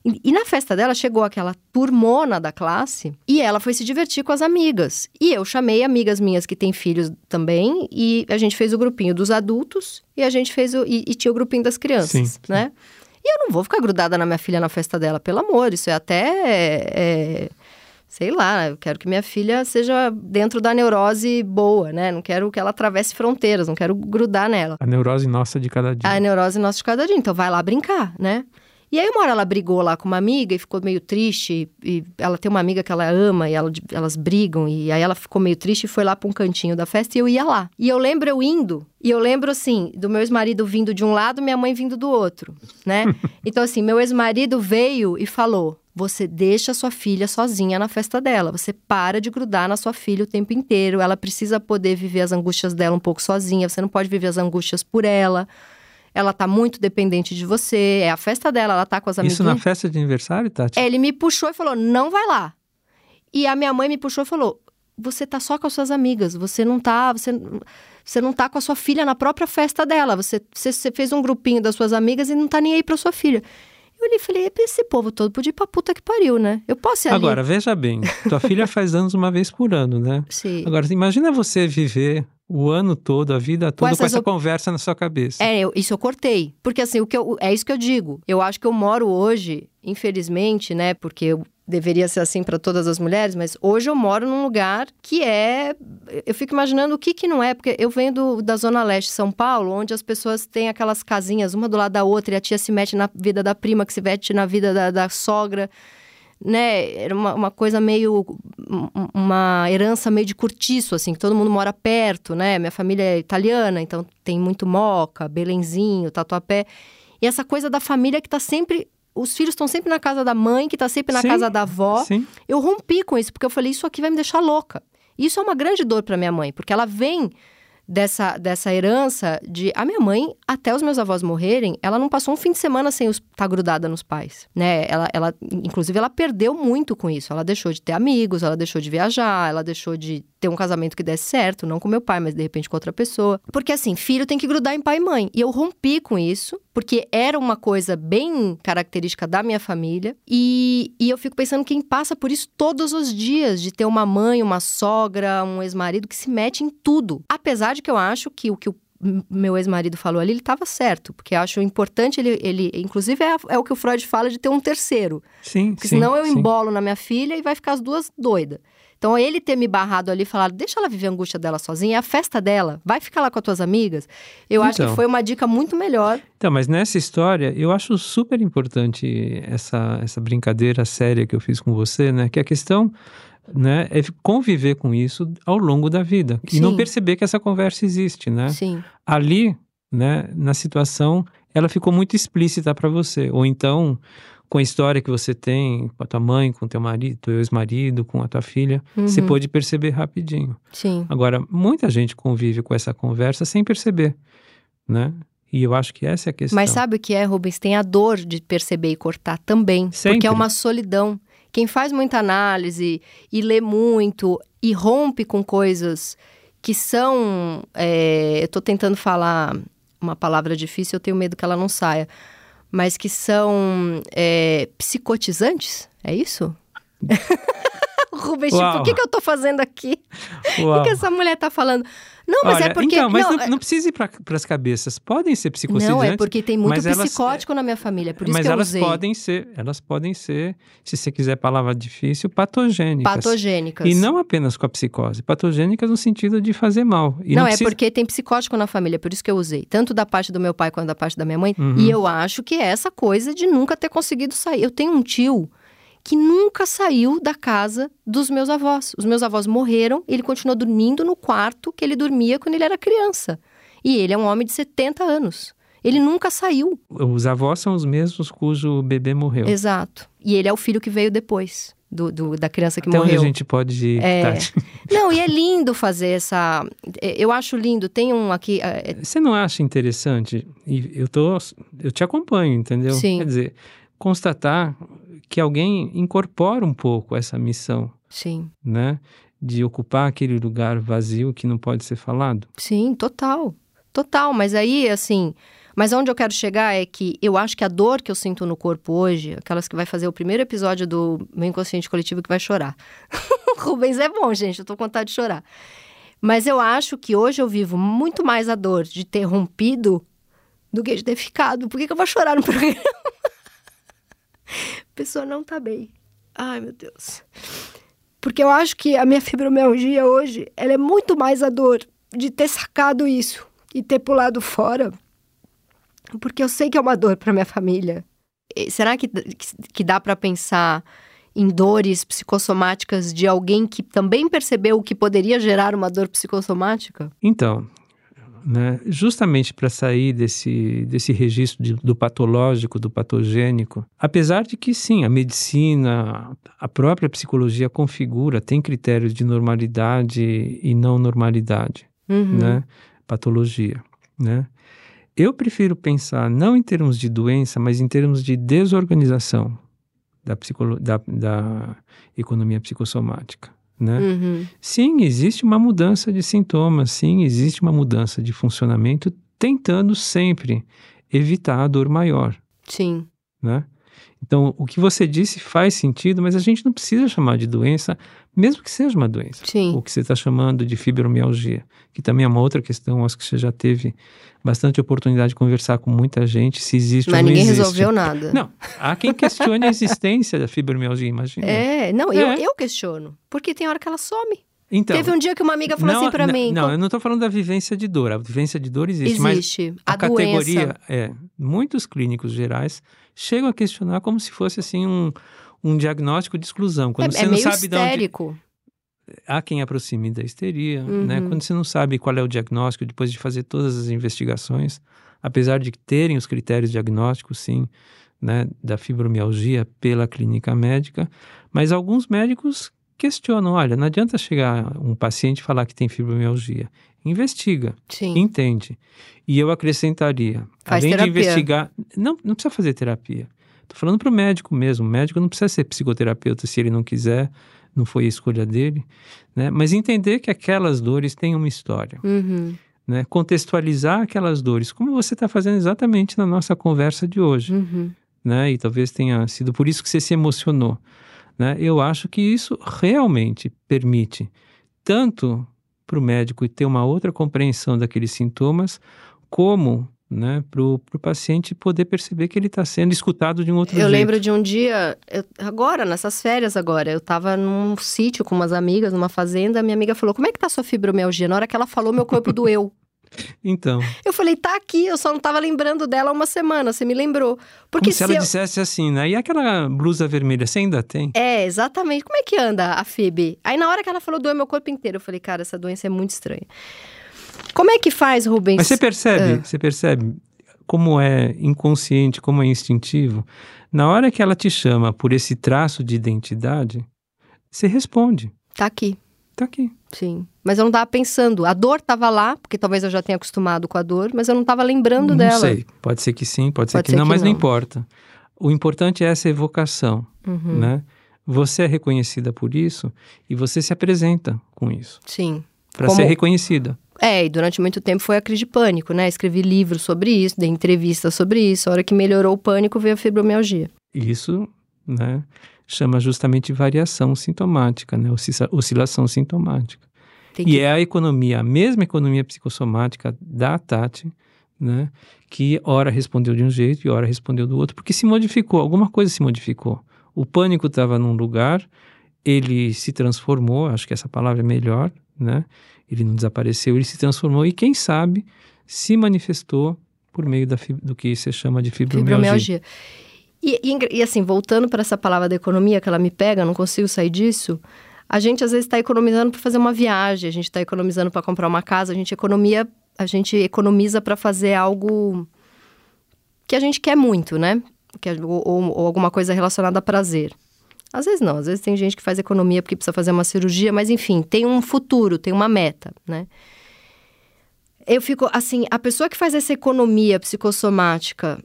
E, e na festa dela chegou aquela turmona da classe e ela foi se divertir com as amigas. E eu chamei amigas minhas que têm filhos também e a gente fez o grupinho dos adultos e a gente fez o. E, e tinha o grupinho das crianças, Sim, sim. E eu não vou ficar grudada na minha filha na festa dela, pelo amor, isso é até. é, sei lá, eu quero que minha filha seja dentro da neurose boa, né? Não quero que ela atravesse fronteiras, não quero grudar nela. A neurose nossa de cada dia. A neurose nossa de cada dia, então vai lá brincar, né? E aí uma hora ela brigou lá com uma amiga e ficou meio triste. E ela tem uma amiga que ela ama e ela- elas brigam. E aí ela ficou meio triste e foi lá pra um cantinho da festa e eu ia lá. E eu lembro eu indo. E eu lembro, assim, do meu ex-marido vindo de um lado, minha mãe vindo do outro, né? [LAUGHS] então, assim, meu ex-marido veio e falou: Você deixa sua filha sozinha na festa dela. Você para de grudar na sua filha o tempo inteiro. Ela precisa poder viver as angústias dela um pouco sozinha. Você não pode viver as angústias por ela. Ela tá muito dependente de você. É a festa dela, ela tá com as Isso na festa de aniversário, Tati? É, Ele me puxou e falou: não vai lá. E a minha mãe me puxou e falou: você tá só com as suas amigas, você não tá. Você, você não tá com a sua filha na própria festa dela. Você, você, você fez um grupinho das suas amigas e não tá nem aí pra sua filha. Eu olhei e falei: esse povo todo podia ir pra puta que pariu, né? Eu posso ir ali. Agora, veja bem, tua filha faz anos uma vez por ano, né? [LAUGHS] Sim. Agora, imagina você viver o ano todo, a vida toda, com, essas essa op- conversa na sua cabeça. É, eu- isso eu cortei. Porque assim, o que eu- é isso que eu digo. Eu acho que eu moro hoje, infelizmente, né? Porque eu deveria ser assim para todas as mulheres, mas hoje eu moro num lugar que é. Eu fico imaginando o que que não é, porque eu venho do- da Zona Leste de São Paulo, onde as pessoas têm aquelas casinhas uma do lado da outra e a tia se mete na vida da prima, que se mete na vida da, da sogra. Né, era uma, uma coisa meio. um- uma herança meio de cortiço, assim, que todo mundo mora perto, né? Minha família é italiana, então tem muito moca, belenzinho, tatuapé. E essa coisa da família que tá sempre. Os filhos estão sempre na casa da mãe, que tá sempre na Sim, casa da avó. Sim. Eu rompi com isso, porque eu falei, isso aqui vai me deixar louca. Isso é uma grande dor para minha mãe, porque ela vem dessa, dessa herança de a minha mãe, até os meus avós morrerem, ela não passou um fim de semana sem estar tá grudada nos pais, né? Ela, ela, inclusive, ela perdeu muito com isso. Ela deixou de ter amigos, ela deixou de viajar, ela deixou de ter um casamento que desse certo, não com meu pai, mas de repente com outra pessoa. Porque assim, filho tem que grudar em pai e mãe. E eu rompi com isso, porque era uma coisa bem característica da minha família. E, e eu fico pensando quem passa por isso todos os dias, de ter uma mãe, uma sogra, um ex-marido que se mete em tudo. Apesar de que eu acho que o que o meu ex-marido falou ali, ele estava certo, porque acho importante ele, ele inclusive é, é, o que o Freud fala de ter um terceiro. Sim, porque sim, senão eu sim. embolo na minha filha e vai ficar as duas doidas. Então, ele ter me barrado ali e falar, deixa ela viver a angústia dela sozinha, é a festa dela, vai ficar lá com as tuas amigas. Eu então, acho que então. foi uma dica muito melhor. Então, mas nessa história, eu acho super importante essa, essa brincadeira séria que eu fiz com você, né? Que a questão né, é conviver com isso ao longo da vida. Sim. E não perceber que essa conversa existe, né? Sim. Ali, né, na situação, ela ficou muito explícita para você. Ou então com a história que você tem com a tua mãe, com o teu marido, teu ex-marido, com a tua filha, uhum. você pode perceber rapidinho. Sim. Agora, muita gente convive com essa conversa sem perceber, né? E eu acho que essa é a questão. Mas sabe o que é, Rubens? Tem a dor de perceber e cortar também. Sempre. Porque é uma solidão. Quem faz muita análise e lê muito e rompe com coisas que são. É, eu estou tentando falar uma palavra difícil, eu tenho medo que ela não saia mas que são é, psicotizantes, é isso? [LAUGHS] Rubens, tipo, o que, que eu tô fazendo aqui? O que, que essa mulher tá falando? Não, mas Olha, é porque. Então, mas não, não, não precisa ir para as cabeças. Podem ser psicotizantes. Não, é porque tem muito elas, psicótico na minha família. Por isso mas que eu elas usei. podem ser, elas podem ser, se você quiser palavra difícil, patogênicas. Patogênicas. E não apenas com a psicose. Patogênicas no sentido de fazer mal. E não, não é precisa... porque tem psicótico na família, por isso que eu usei. Tanto da parte do meu pai quanto da parte da minha mãe. Uhum. E eu acho que é essa coisa de nunca ter conseguido sair. Eu tenho um tio que nunca saiu da casa dos meus avós. Os meus avós morreram e ele continuou dormindo no quarto que ele dormia quando ele era criança. E ele é um homem de 70 anos. Ele nunca saiu. Os avós são os mesmos cujo bebê morreu. Exato. E ele é o filho que veio depois. Do, do, da criança que Até morreu. onde a gente pode ir, é... [LAUGHS] Não, e é lindo fazer essa. Eu acho lindo. Tem um aqui. Você não acha interessante? Eu tô, eu te acompanho, entendeu? Sim. Quer dizer, constatar que alguém incorpora um pouco essa missão. Sim. Né? De ocupar aquele lugar vazio que não pode ser falado. Sim, total. Total. Mas aí, assim. Mas onde eu quero chegar é que eu acho que a dor que eu sinto no corpo hoje, aquelas que vai fazer o primeiro episódio do meu inconsciente coletivo que vai chorar. [LAUGHS] Rubens é bom, gente, eu tô com vontade de chorar. Mas eu acho que hoje eu vivo muito mais a dor de ter rompido do que de ter ficado. Por que, que eu vou chorar no [LAUGHS] programa? A pessoa não tá bem. Ai, meu Deus. Porque eu acho que a minha fibromialgia hoje, ela é muito mais a dor de ter sacado isso e ter pulado fora. Porque eu sei que é uma dor para minha família. E será que, que dá para pensar em dores psicossomáticas de alguém que também percebeu o que poderia gerar uma dor psicossomática? Então, né? justamente para sair desse, desse registro de, do patológico, do patogênico. Apesar de que, sim, a medicina, a própria psicologia configura, tem critérios de normalidade e não normalidade, uhum. né? patologia. Né? Eu prefiro pensar não em termos de doença, mas em termos de desorganização da, da, da economia psicossomática. Né? Uhum. Sim, existe uma mudança de sintomas, sim, existe uma mudança de funcionamento, tentando sempre evitar a dor maior. Sim. Né? Então, o que você disse faz sentido, mas a gente não precisa chamar de doença, mesmo que seja uma doença. Sim. O que você está chamando de fibromialgia, que também é uma outra questão, acho que você já teve bastante oportunidade de conversar com muita gente, se existe Mas ou não ninguém existe. resolveu nada. Não, há quem questione a existência da fibromialgia, imagina. É, não, É. Eu, eu questiono. Porque tem hora que ela some. Então, Teve um dia que uma amiga falou não, assim não, mim. Não, "Co- eu não estou falando da vivência de dor. A vivência de dor existe, mas existe. a, A, categoria é muitos clínicos gerais chegam a questionar como se fosse assim um, um diagnóstico de exclusão quando É, você é não sabe de onde histérico. há quem aproxime da histeria, né? Uhum. Quando você não sabe qual é o diagnóstico depois de fazer todas as investigações, apesar de terem os critérios diagnósticos, sim, né, da fibromialgia pela clínica médica, mas alguns médicos questionam, olha, não adianta chegar um paciente e falar que tem fibromialgia. Investiga, Sim. entende. E eu acrescentaria, Faz além terapia. de investigar, não, não precisa fazer terapia. Tô falando para o médico mesmo. O médico não precisa ser psicoterapeuta se ele não quiser, não foi a escolha dele, né? Mas entender que aquelas dores têm uma história, Uhum. né? Contextualizar aquelas dores, como você está fazendo exatamente na nossa conversa de hoje Uhum. né? E talvez tenha sido por isso que você se emocionou, né? Eu acho que isso realmente permite tanto para o médico ter uma outra compreensão daqueles sintomas, como né, para o paciente poder perceber que ele está sendo escutado de um outro Eu jeito. lembro de um dia, eu- agora, nessas férias agora, eu tava num sítio com umas amigas, numa fazenda, minha amiga falou, como é que tá sua fibromialgia? Na hora que ela falou, meu corpo doeu. Então, Eu falei, tá aqui, eu só não tava lembrando dela há uma semana, você me lembrou. Porque como se, ela eu- dissesse assim, né? E aquela blusa vermelha, você ainda tem? É, exatamente. Como é que anda a FIB? Aí na hora que ela falou doeu meu corpo inteiro, eu falei, cara, essa doença é muito estranha. Como é que faz, Rubens? Mas você percebe, É. você percebe como é inconsciente, como é instintivo. Na hora que ela te chama por esse traço de identidade, você responde. Tá aqui, Tá aqui. sim. Mas eu não tava pensando. A dor tava lá, porque talvez eu já tenha acostumado com a dor, mas eu não tava lembrando não dela. sei. Pode ser que sim, pode ser Pode que ser não, que mas não não. importa. O importante é essa evocação, Uhum. né? Você é reconhecida por isso e você se apresenta com isso Sim. para Como- ser reconhecida. É, e durante muito tempo foi a crise de pânico, né? Escrevi livros sobre isso, dei entrevistas sobre isso. A hora que melhorou o pânico, veio a fibromialgia. Isso, né, chama justamente variação sintomática, né, oscila- oscilação sintomática. Tem E que- é a economia, a mesma economia psicossomática da Tati, né, que ora respondeu de um jeito e ora respondeu do outro, porque se modificou, alguma coisa se modificou. O pânico estava num lugar, ele se transformou, acho que essa palavra é melhor, né? Ele não desapareceu, ele se transformou e quem sabe se manifestou por meio da, do que você chama de fibromialgia. Fibromialgia. E, e engra- e assim, voltando para essa palavra da economia que ela me pega, não consigo sair disso. A gente às vezes está economizando para fazer uma viagem, a gente está economizando para comprar uma casa, a gente economia, a gente economiza para fazer algo que a gente quer muito, né? Que, é- ou, ou- ou alguma coisa relacionada a prazer. Às vezes não, às vezes tem gente que faz economia porque precisa fazer uma cirurgia, mas enfim, tem um futuro, tem uma meta, né? Eu fico assim, a pessoa que faz essa economia psicossomática,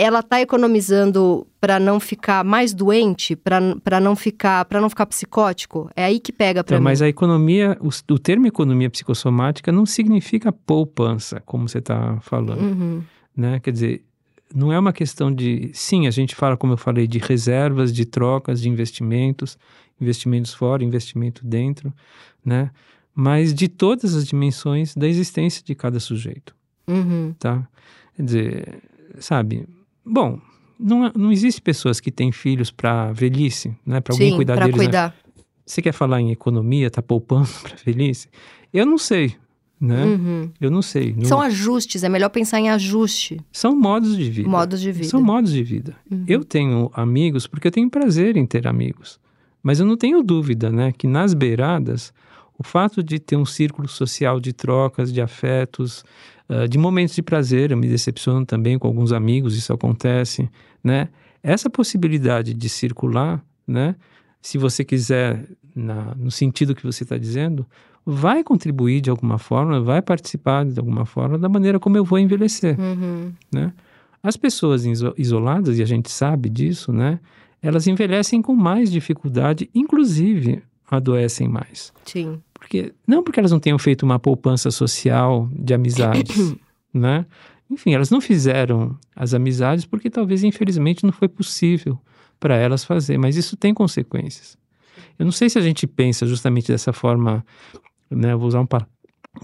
ela tá economizando para não ficar mais doente, para não ficar, para não ficar psicótico? É aí que pega para Então, mim. mas a economia, o, o termo economia psicossomática não significa poupança, como você está falando, Uhum. né? Quer dizer, não é uma questão de... Sim, a gente fala, como eu falei, de reservas, de trocas, de investimentos, investimentos fora, investimento dentro, né? Mas de todas as dimensões da existência de cada sujeito, Uhum. tá? Quer dizer, sabe... Bom, não, é- não existe pessoas que têm filhos para velhice, né? Para alguém cuidar para deles, né? cuidar. Você quer falar em economia, tá poupando [LAUGHS] para velhice? Eu não sei, né? Uhum. Eu não sei. Não- São ajustes, é melhor pensar em ajuste, são modos de vida. modos de vida. São modos de vida. Uhum. Eu tenho amigos porque eu tenho prazer em ter amigos. Mas eu não tenho dúvida, né, que nas beiradas, o fato de ter um círculo social de trocas, de afetos, ah, de momentos de prazer, eu me decepciono também com alguns amigos, isso acontece, né? Essa possibilidade de circular, né, se você quiser, na- no sentido que você está dizendo, vai contribuir de alguma forma, vai participar de alguma forma da maneira como eu vou envelhecer Uhum. né? As pessoas iso- isoladas, e a gente sabe disso, né? Elas envelhecem com mais dificuldade, inclusive adoecem mais. Sim. Porque, não porque elas não tenham feito uma poupança social de amizades, [COUGHS] né? Enfim, elas não fizeram as amizades porque talvez, infelizmente, não foi possível para elas fazer, mas isso tem consequências. Eu não sei se a gente pensa justamente dessa forma, né? Eu Vou usar um, pa-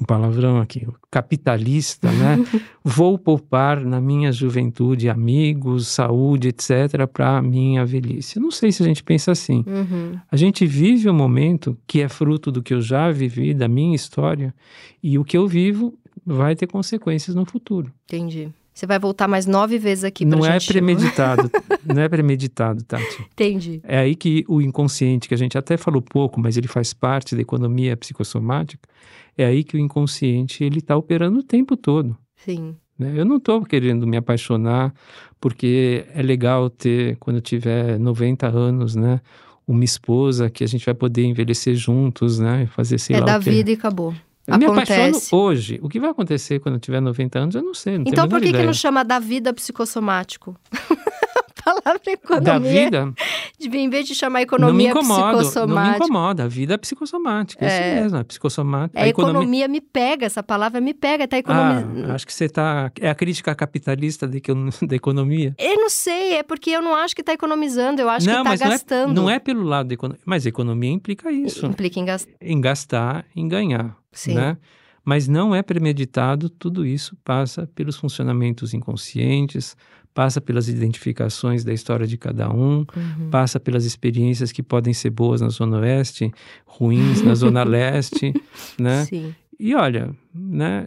um palavrão aqui, capitalista, né? [LAUGHS] Vou poupar na minha juventude amigos, saúde, etc., para a minha velhice. Não sei se a gente pensa assim. Uhum. A gente vive um momento que é fruto do que eu já vivi, da minha história, e o que eu vivo vai ter consequências no futuro. Entendi. Você vai voltar mais nove vezes aqui não é premeditado, [LAUGHS] não é premeditado, Tati. Entendi. É aí que o inconsciente, que a gente até falou pouco, mas ele faz parte da economia psicossomática, é aí que o inconsciente ele está operando o tempo todo. Sim. né? Eu não estou querendo me apaixonar porque é legal ter, quando eu tiver 90 anos, né, uma esposa que a gente vai poder envelhecer juntos, né, fazer sei é lá da o quê. vida e acabou. Eu me apaixono hoje. O que vai acontecer quando eu tiver 90 anos, eu não sei. Não então por que, que não chama da vida psicossomático? [LAUGHS] palavra economia. Da vida? De, em vez de chamar economia não me psicossomática. Não me incomoda. A vida é psicossomática. É, isso mesmo, é psicossomática. É, a economia... economia me pega, essa palavra me pega. Tá economia... Ah, acho que você está... É a crítica capitalista [LAUGHS] da economia. Eu não sei, é porque eu não acho que está economizando, eu acho não, que está gastando. Não é, não é pelo lado da economia. Mas economia implica isso. Implica em gastar. Em gastar, em ganhar. Sim. Né? Mas não é premeditado, tudo isso passa pelos funcionamentos inconscientes, passa pelas identificações da história de cada um, uhum. passa pelas experiências que podem ser boas na Zona Oeste, ruins na Zona [LAUGHS] Leste, né? Sim. E olha, né?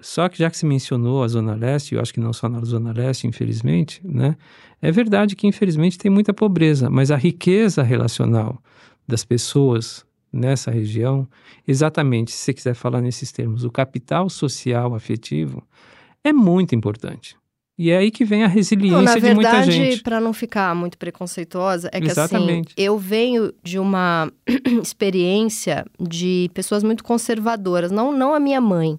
Só que já que se mencionou a Zona Leste, eu acho que não só na Zona Leste, infelizmente, né? É verdade que infelizmente tem muita pobreza, mas a riqueza relacional das pessoas nessa região, exatamente, se você quiser falar nesses termos, o capital social afetivo é muito importante. E é aí que vem a resiliência não, verdade, de muita gente. Na verdade, para não ficar muito preconceituosa, é que assim, Exatamente. assim, eu venho de uma [CLEARS THROAT] experiência de pessoas muito conservadoras, não, não a minha mãe.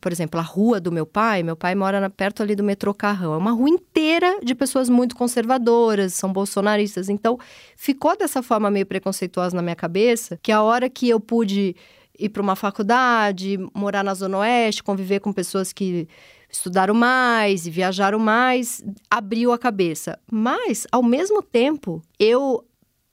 Por exemplo, a rua do meu pai, meu pai mora perto ali do metrô Carrão. É uma rua inteira de pessoas muito conservadoras, são bolsonaristas. Então, ficou dessa forma meio preconceituosa na minha cabeça, que a hora que eu pude ir para uma faculdade, morar na Zona Oeste, conviver com pessoas que estudaram mais e viajaram mais, abriu a cabeça. Mas, ao mesmo tempo, eu,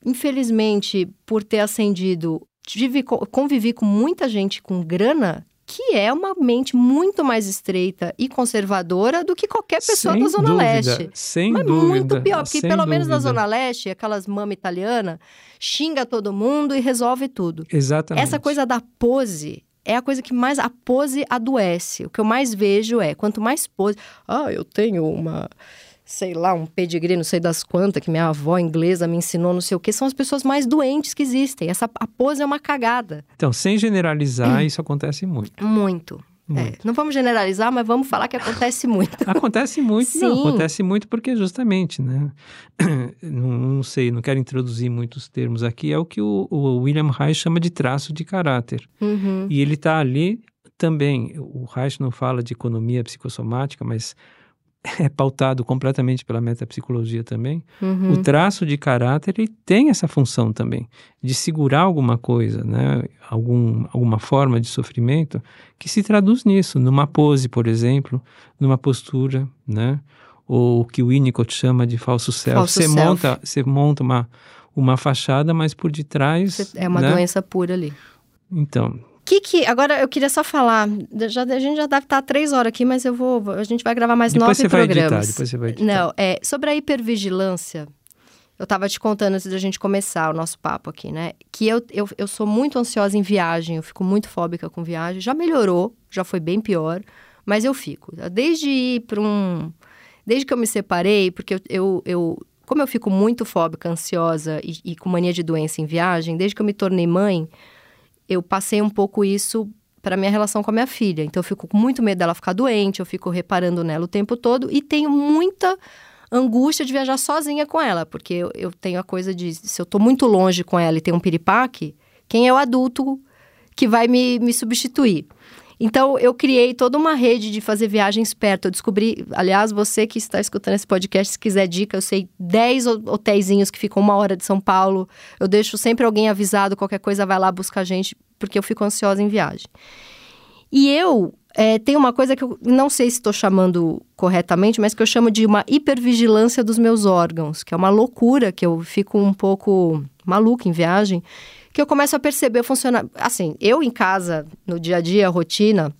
infelizmente, por ter ascendido, tive, convivi com muita gente com grana que é uma mente muito mais estreita e conservadora do que qualquer pessoa sem da Zona dúvida, Leste. Sem Mas dúvida. muito pior, porque pelo dúvida. menos na Zona Leste, aquelas mama italiana xinga todo mundo e resolve tudo. Exatamente. Essa coisa da pose é a coisa que mais. A pose adoece. O que eu mais vejo é quanto mais pose. Ah, eu tenho uma. Sei lá, um pedigree, não sei das quantas, que minha avó inglesa me ensinou, não sei o que, são as pessoas mais doentes que existem. Essa, a pose é uma cagada. Então, sem generalizar, hum. isso acontece muito. Muito. É, não vamos generalizar, mas vamos falar que acontece muito. [LAUGHS] acontece muito, Sim. não, acontece muito porque justamente, né? [CLEARS THROAT] não, não, sei, não quero introduzir muitos termos aqui, é o que o, o William Reich chama de traço de caráter. Uhum. E ele está ali também, o Reich não fala de economia psicossomática, mas [LAUGHS] é pautado completamente pela metapsicologia também, uhum. o traço de caráter ele tem essa função também, de segurar alguma coisa, né? Algum, alguma forma de sofrimento que se traduz nisso, numa pose, por exemplo, numa postura, né? ou o que o Winnicott chama de falso self. Falso você, self. Monta, você monta uma, uma fachada, mas por detrás... É uma né? doença pura ali. Então, que que agora eu queria só falar já a gente já deve estar três horas aqui mas eu vou a gente vai gravar mais depois nove você programas vai editar, depois você vai editar. não é sobre a hipervigilância eu estava te contando antes da gente começar o nosso papo aqui né que eu, eu, eu sou muito ansiosa em viagem eu fico muito fóbica com viagem já melhorou já foi bem pior mas eu fico desde ir para um desde que eu me separei porque eu, eu, eu como eu fico muito fóbica ansiosa e, e com mania de doença em viagem desde que eu me tornei mãe eu passei um pouco isso para minha relação com a minha filha. Então eu fico com muito medo dela ficar doente, eu fico reparando nela o tempo todo e tenho muita angústia de viajar sozinha com ela, porque eu, eu tenho a coisa de se eu estou muito longe com ela e tem um piripaque, quem é o adulto que vai me, me substituir? Então, eu criei toda uma rede de fazer viagens perto. Eu descobri, aliás, você que está escutando esse podcast, se quiser dica, eu sei 10 hotéisinhos que ficam uma hora de São Paulo. Eu deixo sempre alguém avisado, qualquer coisa vai lá buscar a gente, porque eu fico ansiosa em viagem. E eu é, tenho uma coisa que eu não sei se estou chamando corretamente, mas que eu chamo de uma hipervigilância dos meus órgãos, que é uma loucura que eu fico um pouco maluca em viagem que eu começo a perceber funcionar. Assim, eu em casa, no dia a dia, rotina,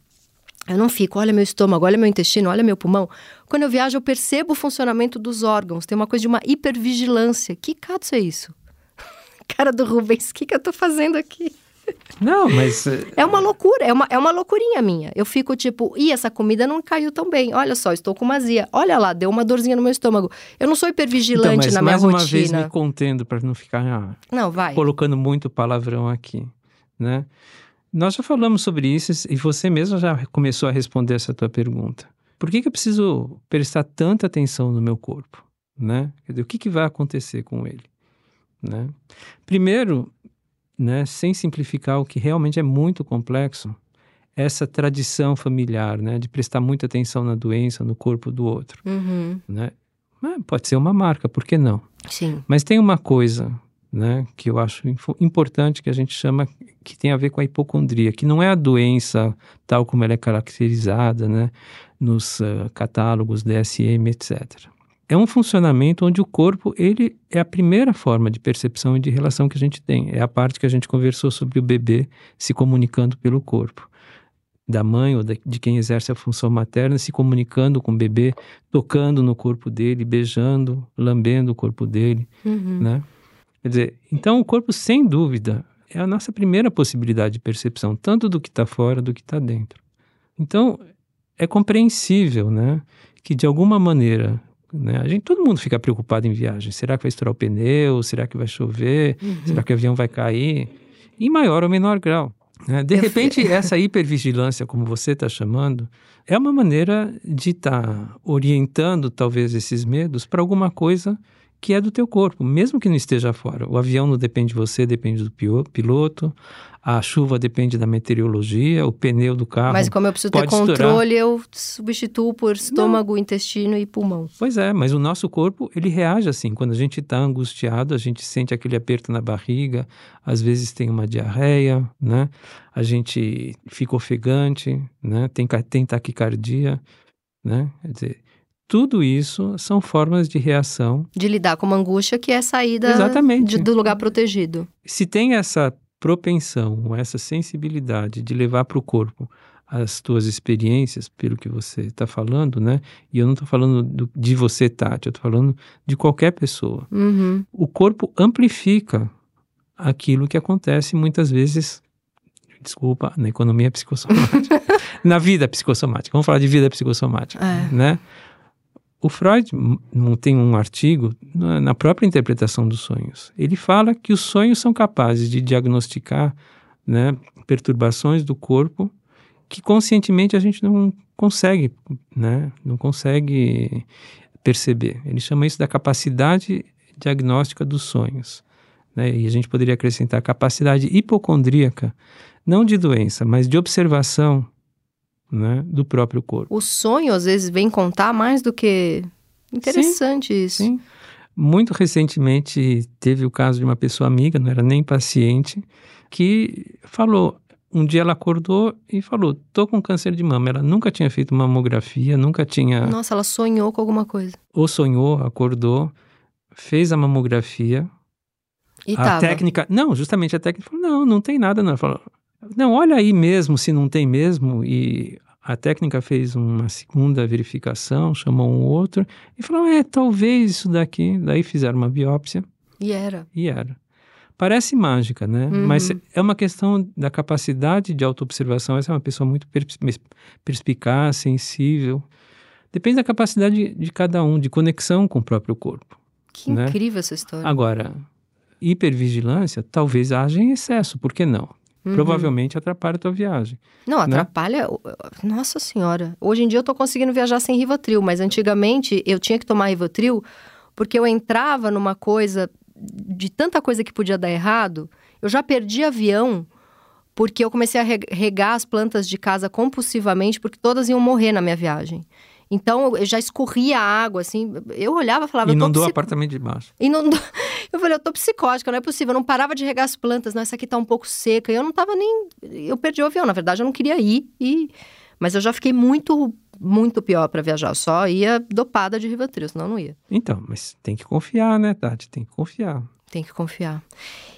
eu não fico, olha meu estômago, olha meu intestino, olha meu pulmão. Quando eu viajo, eu percebo o funcionamento dos órgãos. Tem uma coisa de uma hipervigilância. Que cato é isso? [LAUGHS] Cara do Rubens, o que, que eu tô fazendo aqui? Não, mas. É uma loucura, é uma, é uma loucurinha minha. Eu fico tipo, e essa comida não caiu tão bem. Olha só, estou com mazia. Olha lá, deu uma dorzinha no meu estômago. Eu não sou hipervigilante então, mas na minha mais rotina. uma vez me contendo para não ficar ah, não, vai. colocando muito palavrão aqui, né? Nós já falamos sobre isso e você mesmo já começou a responder essa tua pergunta. Por que, que eu preciso prestar tanta atenção no meu corpo, né? Dizer, o que, que vai acontecer com ele, né? Primeiro, né, sem simplificar o que realmente é muito complexo, essa tradição familiar, né, de prestar muita atenção na doença, no corpo do outro, Uhum. né? Mas pode ser uma marca, por que não? Sim. Mas tem uma coisa, né, que eu acho importante que a gente chama que tem a ver com a hipocondria, que não é a doença tal como ela é caracterizada, né, nos ah, catálogos DSM, etc. É um funcionamento onde o corpo ele é a primeira forma de percepção e de relação que a gente tem. É a parte que a gente conversou sobre o bebê se comunicando pelo corpo. Da mãe ou de quem exerce a função materna se comunicando com o bebê, tocando no corpo dele, beijando, lambendo o corpo dele Uhum. né? Quer dizer, então o corpo, sem dúvida, é a nossa primeira possibilidade de percepção, tanto do que está fora do que está dentro. Então, é compreensível, né, que de alguma maneira, né, a gente, todo mundo fica preocupado em viagem. Será que vai estourar o pneu? Será que vai chover? Uhum. Será que o avião vai cair? Em maior ou menor grau. né? De repente, essa [LAUGHS] hipervigilância, como você está chamando, é uma maneira de estar orientando, talvez, esses medos para alguma coisa que é do teu corpo, mesmo que não esteja fora. O avião não depende de você, depende do piloto. A chuva depende da meteorologia, o pneu do carro. Mas como eu preciso ter pode estourar. controle, eu substituo por estômago, intestino e pulmão. Pois é, mas o nosso corpo, ele reage assim. Quando a gente está angustiado, a gente sente aquele aperto na barriga, às vezes tem uma diarreia, né? A gente fica ofegante, né? Tem, tem taquicardia, né? Quer dizer, tudo isso são formas de reação. De lidar com uma angústia que é saída Exatamente. de- do lugar protegido. Se tem essa propensão, essa sensibilidade de levar para o corpo as tuas experiências, pelo que você está falando, né? E eu não estou falando do- de você, Tati, eu estou falando de qualquer pessoa. Uhum. o corpo amplifica aquilo que acontece muitas vezes, desculpa, na economia psicossomática, [LAUGHS] na vida psicossomática. Vamos falar de vida psicossomática, É. né? O Freud tem um artigo na própria interpretação dos sonhos. Ele fala que os sonhos são capazes de diagnosticar né, perturbações do corpo que conscientemente a gente não consegue, né, não consegue perceber. Ele chama isso da capacidade diagnóstica dos sonhos. Né? E a gente poderia acrescentar capacidade hipocondríaca, não de doença, mas de observação né, do próprio corpo. O sonho, às vezes, vem contar mais do que. Interessante isso. Sim. Muito recentemente teve o caso de uma pessoa amiga, não era nem paciente, que falou. Um dia ela acordou e falou: tô com câncer de mama. Ela nunca tinha feito mamografia, nunca tinha. Nossa, ela sonhou com alguma coisa. Ou sonhou, acordou, fez a mamografia. E a tava. técnica. Não, justamente a técnica falou: não, não tem nada, não. Ela falou: não, olha aí mesmo se não tem mesmo. E a técnica fez uma segunda verificação, chamou um outro e falou: é, talvez isso daqui. Daí fizeram uma biópsia E era. e era. Parece mágica, né? Uhum. Mas é uma questão da capacidade de autoobservação. Essa é uma pessoa muito pers- perspicaz, sensível. Depende da capacidade de cada um, de conexão com o próprio corpo. Que Né? incrível essa história. Agora, hipervigilância talvez haja em excesso, por que não? Uhum. Provavelmente atrapalha a tua viagem. Não, atrapalha. Nossa Senhora. Hoje em dia eu tô conseguindo viajar sem Rivotril, mas antigamente eu tinha que tomar Rivotril porque eu entrava numa coisa de tanta coisa que podia dar errado. Eu já perdi avião porque eu comecei a re- regar as plantas de casa compulsivamente porque todas iam morrer na minha viagem. Então eu já escorria a água, assim. Eu olhava e falava. Inundou o apartamento de baixo. Inundou. [LAUGHS] Eu falei, eu tô psicótica, não é possível. Eu não parava de regar as plantas, não, essa aqui tá um pouco seca. E eu não tava nem. Eu perdi o avião, na verdade, eu não queria ir. E... Mas eu já fiquei muito, muito pior para viajar. Eu só ia dopada de Rivotril, senão eu não ia. Então, mas tem que confiar, né, Tati? Tem que confiar. Tem que confiar.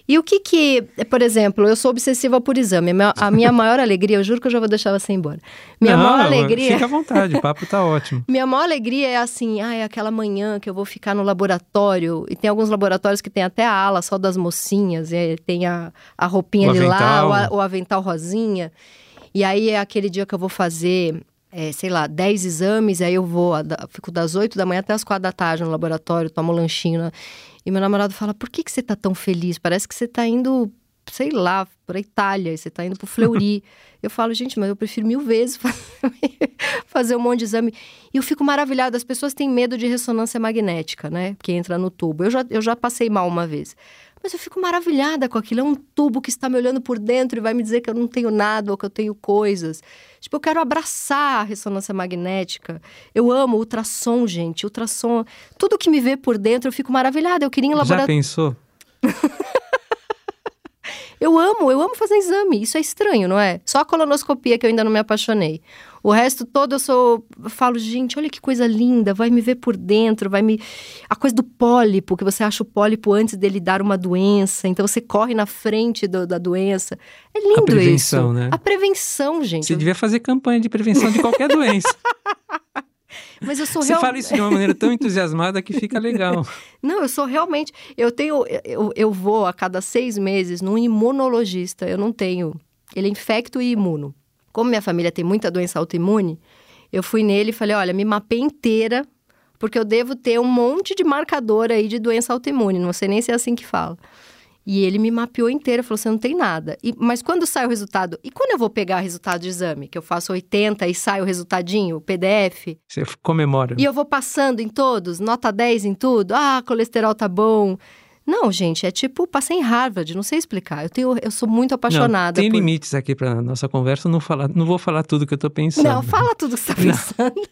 E o que que, por exemplo, eu sou obsessiva por exame. A minha- maior alegria, eu juro que eu já vou deixar você embora. Minha Não, maior alegria. Fica à vontade, o papo tá ótimo. [LAUGHS] Minha maior alegria é assim, ah, é aquela manhã que eu vou ficar no laboratório. E tem alguns laboratórios que tem até a ala só das mocinhas, e aí tem a, a roupinha O de lá, avental. o, a- o avental rosinha. E aí é aquele dia que eu vou fazer, é, sei lá, 10 exames, aí eu vou, fico das 8 da manhã até as 4 da tarde no laboratório, tomo um lanchinho. né? E meu namorado fala, por que, que você tá tão feliz? Parece que você tá indo sei lá, para Itália, você está indo para o Fleury. [LAUGHS] eu falo, gente, mas eu prefiro mil vezes [LAUGHS] fazer um monte de exame. E eu fico maravilhada. As pessoas têm medo de ressonância magnética, né? Que entra no tubo. Eu já, eu já passei mal uma vez. Mas eu fico maravilhada com aquilo. É um tubo que está me olhando por dentro e vai me dizer que eu não tenho nada ou que eu tenho coisas. Tipo, eu quero abraçar a ressonância magnética. Eu amo ultrassom, gente. Ultrassom. Tudo que me vê por dentro, eu fico maravilhada. Eu queria em laboratório. Já pensou? [LAUGHS] Eu amo, eu amo fazer exame. Isso é estranho, não é? Só a colonoscopia que eu ainda não me apaixonei. O resto todo eu sou. Eu falo, gente, olha que coisa linda, vai me ver por dentro, vai me. A coisa do pólipo, que você acha o pólipo antes dele dar uma doença, então você corre na frente do, da doença. É lindo a prevenção, isso. Né? A prevenção, gente. Você devia fazer campanha de prevenção de qualquer doença. [LAUGHS] Mas eu sou Você real... fala isso de uma maneira tão entusiasmada que fica legal. [LAUGHS] Não, eu sou realmente. Eu tenho. Eu, eu vou a cada seis meses num imunologista. Eu não tenho. Ele é infecto e imuno. Como minha família tem muita doença autoimune, eu fui nele e falei: olha, me mapei inteira, porque eu devo ter um monte de marcador aí de doença autoimune. Não sei nem se é assim que fala. E ele me mapeou inteiro, falou: você não tem nada. E, mas quando sai o resultado? E quando eu vou pegar o resultado de exame? Que eu faço 80 e sai o resultadinho, o PDF? Você comemora. E eu vou passando em todos, nota 10 em tudo. Ah, colesterol tá bom. Não, gente, é tipo, passei em Harvard, não sei explicar. Eu, tenho, eu sou muito apaixonada. Não, tem por... limites aqui para nossa conversa, não, falar, não vou falar tudo que eu tô pensando. Não, fala tudo que você tá pensando. [LAUGHS]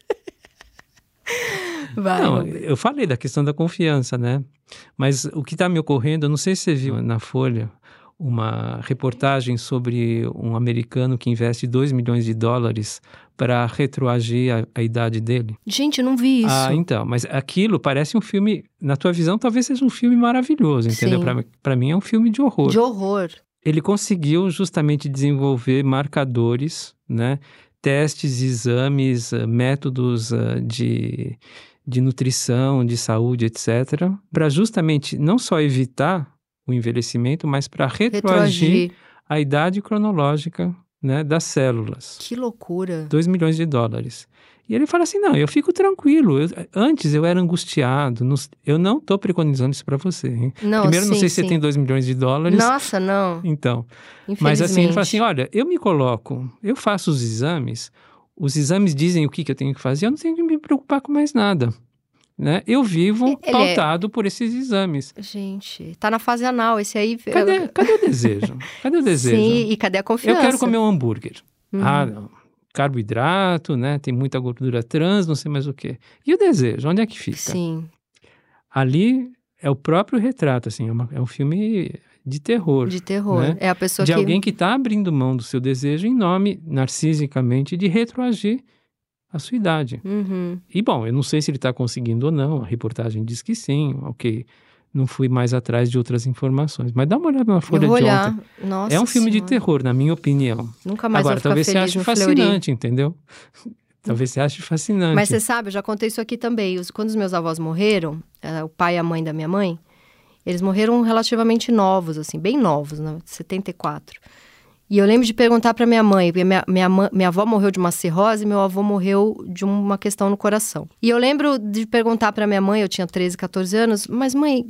Vai, não, eu falei da questão da confiança, né? Mas o que está me ocorrendo, eu não sei se você viu na Folha uma reportagem sobre um americano que investe 2 milhões de dólares para retroagir a, a, idade dele. Gente, eu não vi isso. Ah, então, mas aquilo parece um filme, na tua visão, talvez seja um filme maravilhoso, entendeu? Para mim é um filme de horror. De horror. Ele conseguiu justamente desenvolver marcadores, né? Testes, exames, eh, métodos eh, de de nutrição, de saúde, etc., para justamente não só evitar o envelhecimento, mas para retroagir, retroagir, a idade cronológica né, das células. Que loucura! 2 milhões de dólares. E ele fala assim: não, eu fico tranquilo. Eu, antes eu era angustiado. Não, eu não estou preconizando isso para você. Hein? Não, Primeiro, sim, não sei sim. se você tem 2 milhões de dólares. Nossa, não. Então. Mas assim, ele fala assim: olha, eu me coloco, eu faço os exames, os exames dizem o que, que eu tenho que fazer, eu não tenho que me preocupar com mais nada. Né? Eu vivo Ele é pautado é... por esses exames. Gente, tá na fase anal, esse aí. Cadê, cadê o desejo? [LAUGHS] Cadê o desejo? Sim, e cadê a confiança? Eu quero comer um hambúrguer. Uhum. Ah, não. Carboidrato, né? Tem muita gordura trans, não sei mais o quê. E o desejo, onde é que fica? Sim. Ali é o próprio retrato, assim, é, uma, é um filme de terror. De terror. Né? É a pessoa de que... alguém que está abrindo mão do seu desejo em nome, narcisicamente, de retroagir a sua idade. Uhum. E bom, eu não sei se ele está conseguindo ou não, a reportagem diz que sim, ok. Não fui mais atrás de outras informações. Mas dá uma olhada na folha de olhar. ontem. Nossa é um filme senhora. de terror, na minha opinião. Nunca mais Agora, talvez você ache fascinante, Fleury. entendeu? [LAUGHS] Talvez você ache fascinante. Mas você sabe, eu já contei isso aqui também. Quando os meus avós morreram, eh, o pai e a mãe da minha mãe, eles morreram relativamente novos, assim, bem novos, né? 74. E eu lembro de perguntar para minha mãe, porque minha, minha, minha avó morreu de uma cirrose e meu avô morreu de uma questão no coração. E eu lembro de perguntar para minha mãe, eu tinha 13, 14 anos, mas mãe,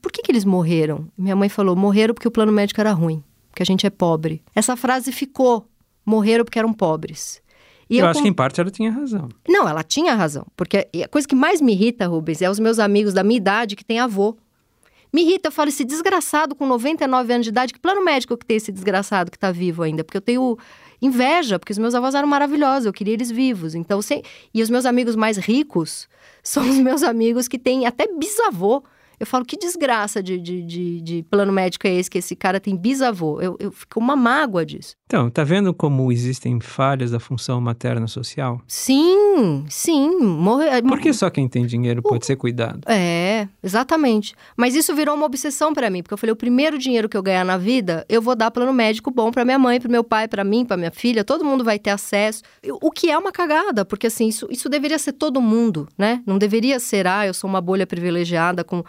por que, que eles morreram? Minha mãe falou: morreram porque o plano médico era ruim, porque a gente é pobre. Essa frase ficou: morreram porque eram pobres. E eu, acho com- que em parte ela tinha razão. não, ela tinha razão. Porque a coisa que mais me irrita, Rubens, é os meus amigos da minha idade que têm avô. Me irrita, eu falo, esse desgraçado com 99 anos de idade, que plano médico que tem esse desgraçado que tá vivo ainda? Porque eu tenho inveja, porque os meus avós eram maravilhosos, eu queria eles vivos. Então, sem... E os meus amigos mais ricos [LAUGHS] são os meus amigos que têm até bisavô. Eu falo, que desgraça de, de, de, de plano médico é esse, que esse cara tem bisavô? Eu, eu fico uma mágoa disso. Então, tá vendo como existem falhas da função materna social? Sim, sim. Morre... Por que só quem tem dinheiro pode ser cuidado? É, exatamente. Mas isso virou uma obsessão pra mim, porque eu falei, o primeiro dinheiro que eu ganhar na vida, eu vou dar plano médico bom pra minha mãe, pro meu pai, pra mim, pra minha filha, todo mundo vai ter acesso. O que é uma cagada, porque assim, isso, isso deveria ser todo mundo, né? Não deveria ser, ah, eu sou uma bolha privilegiada com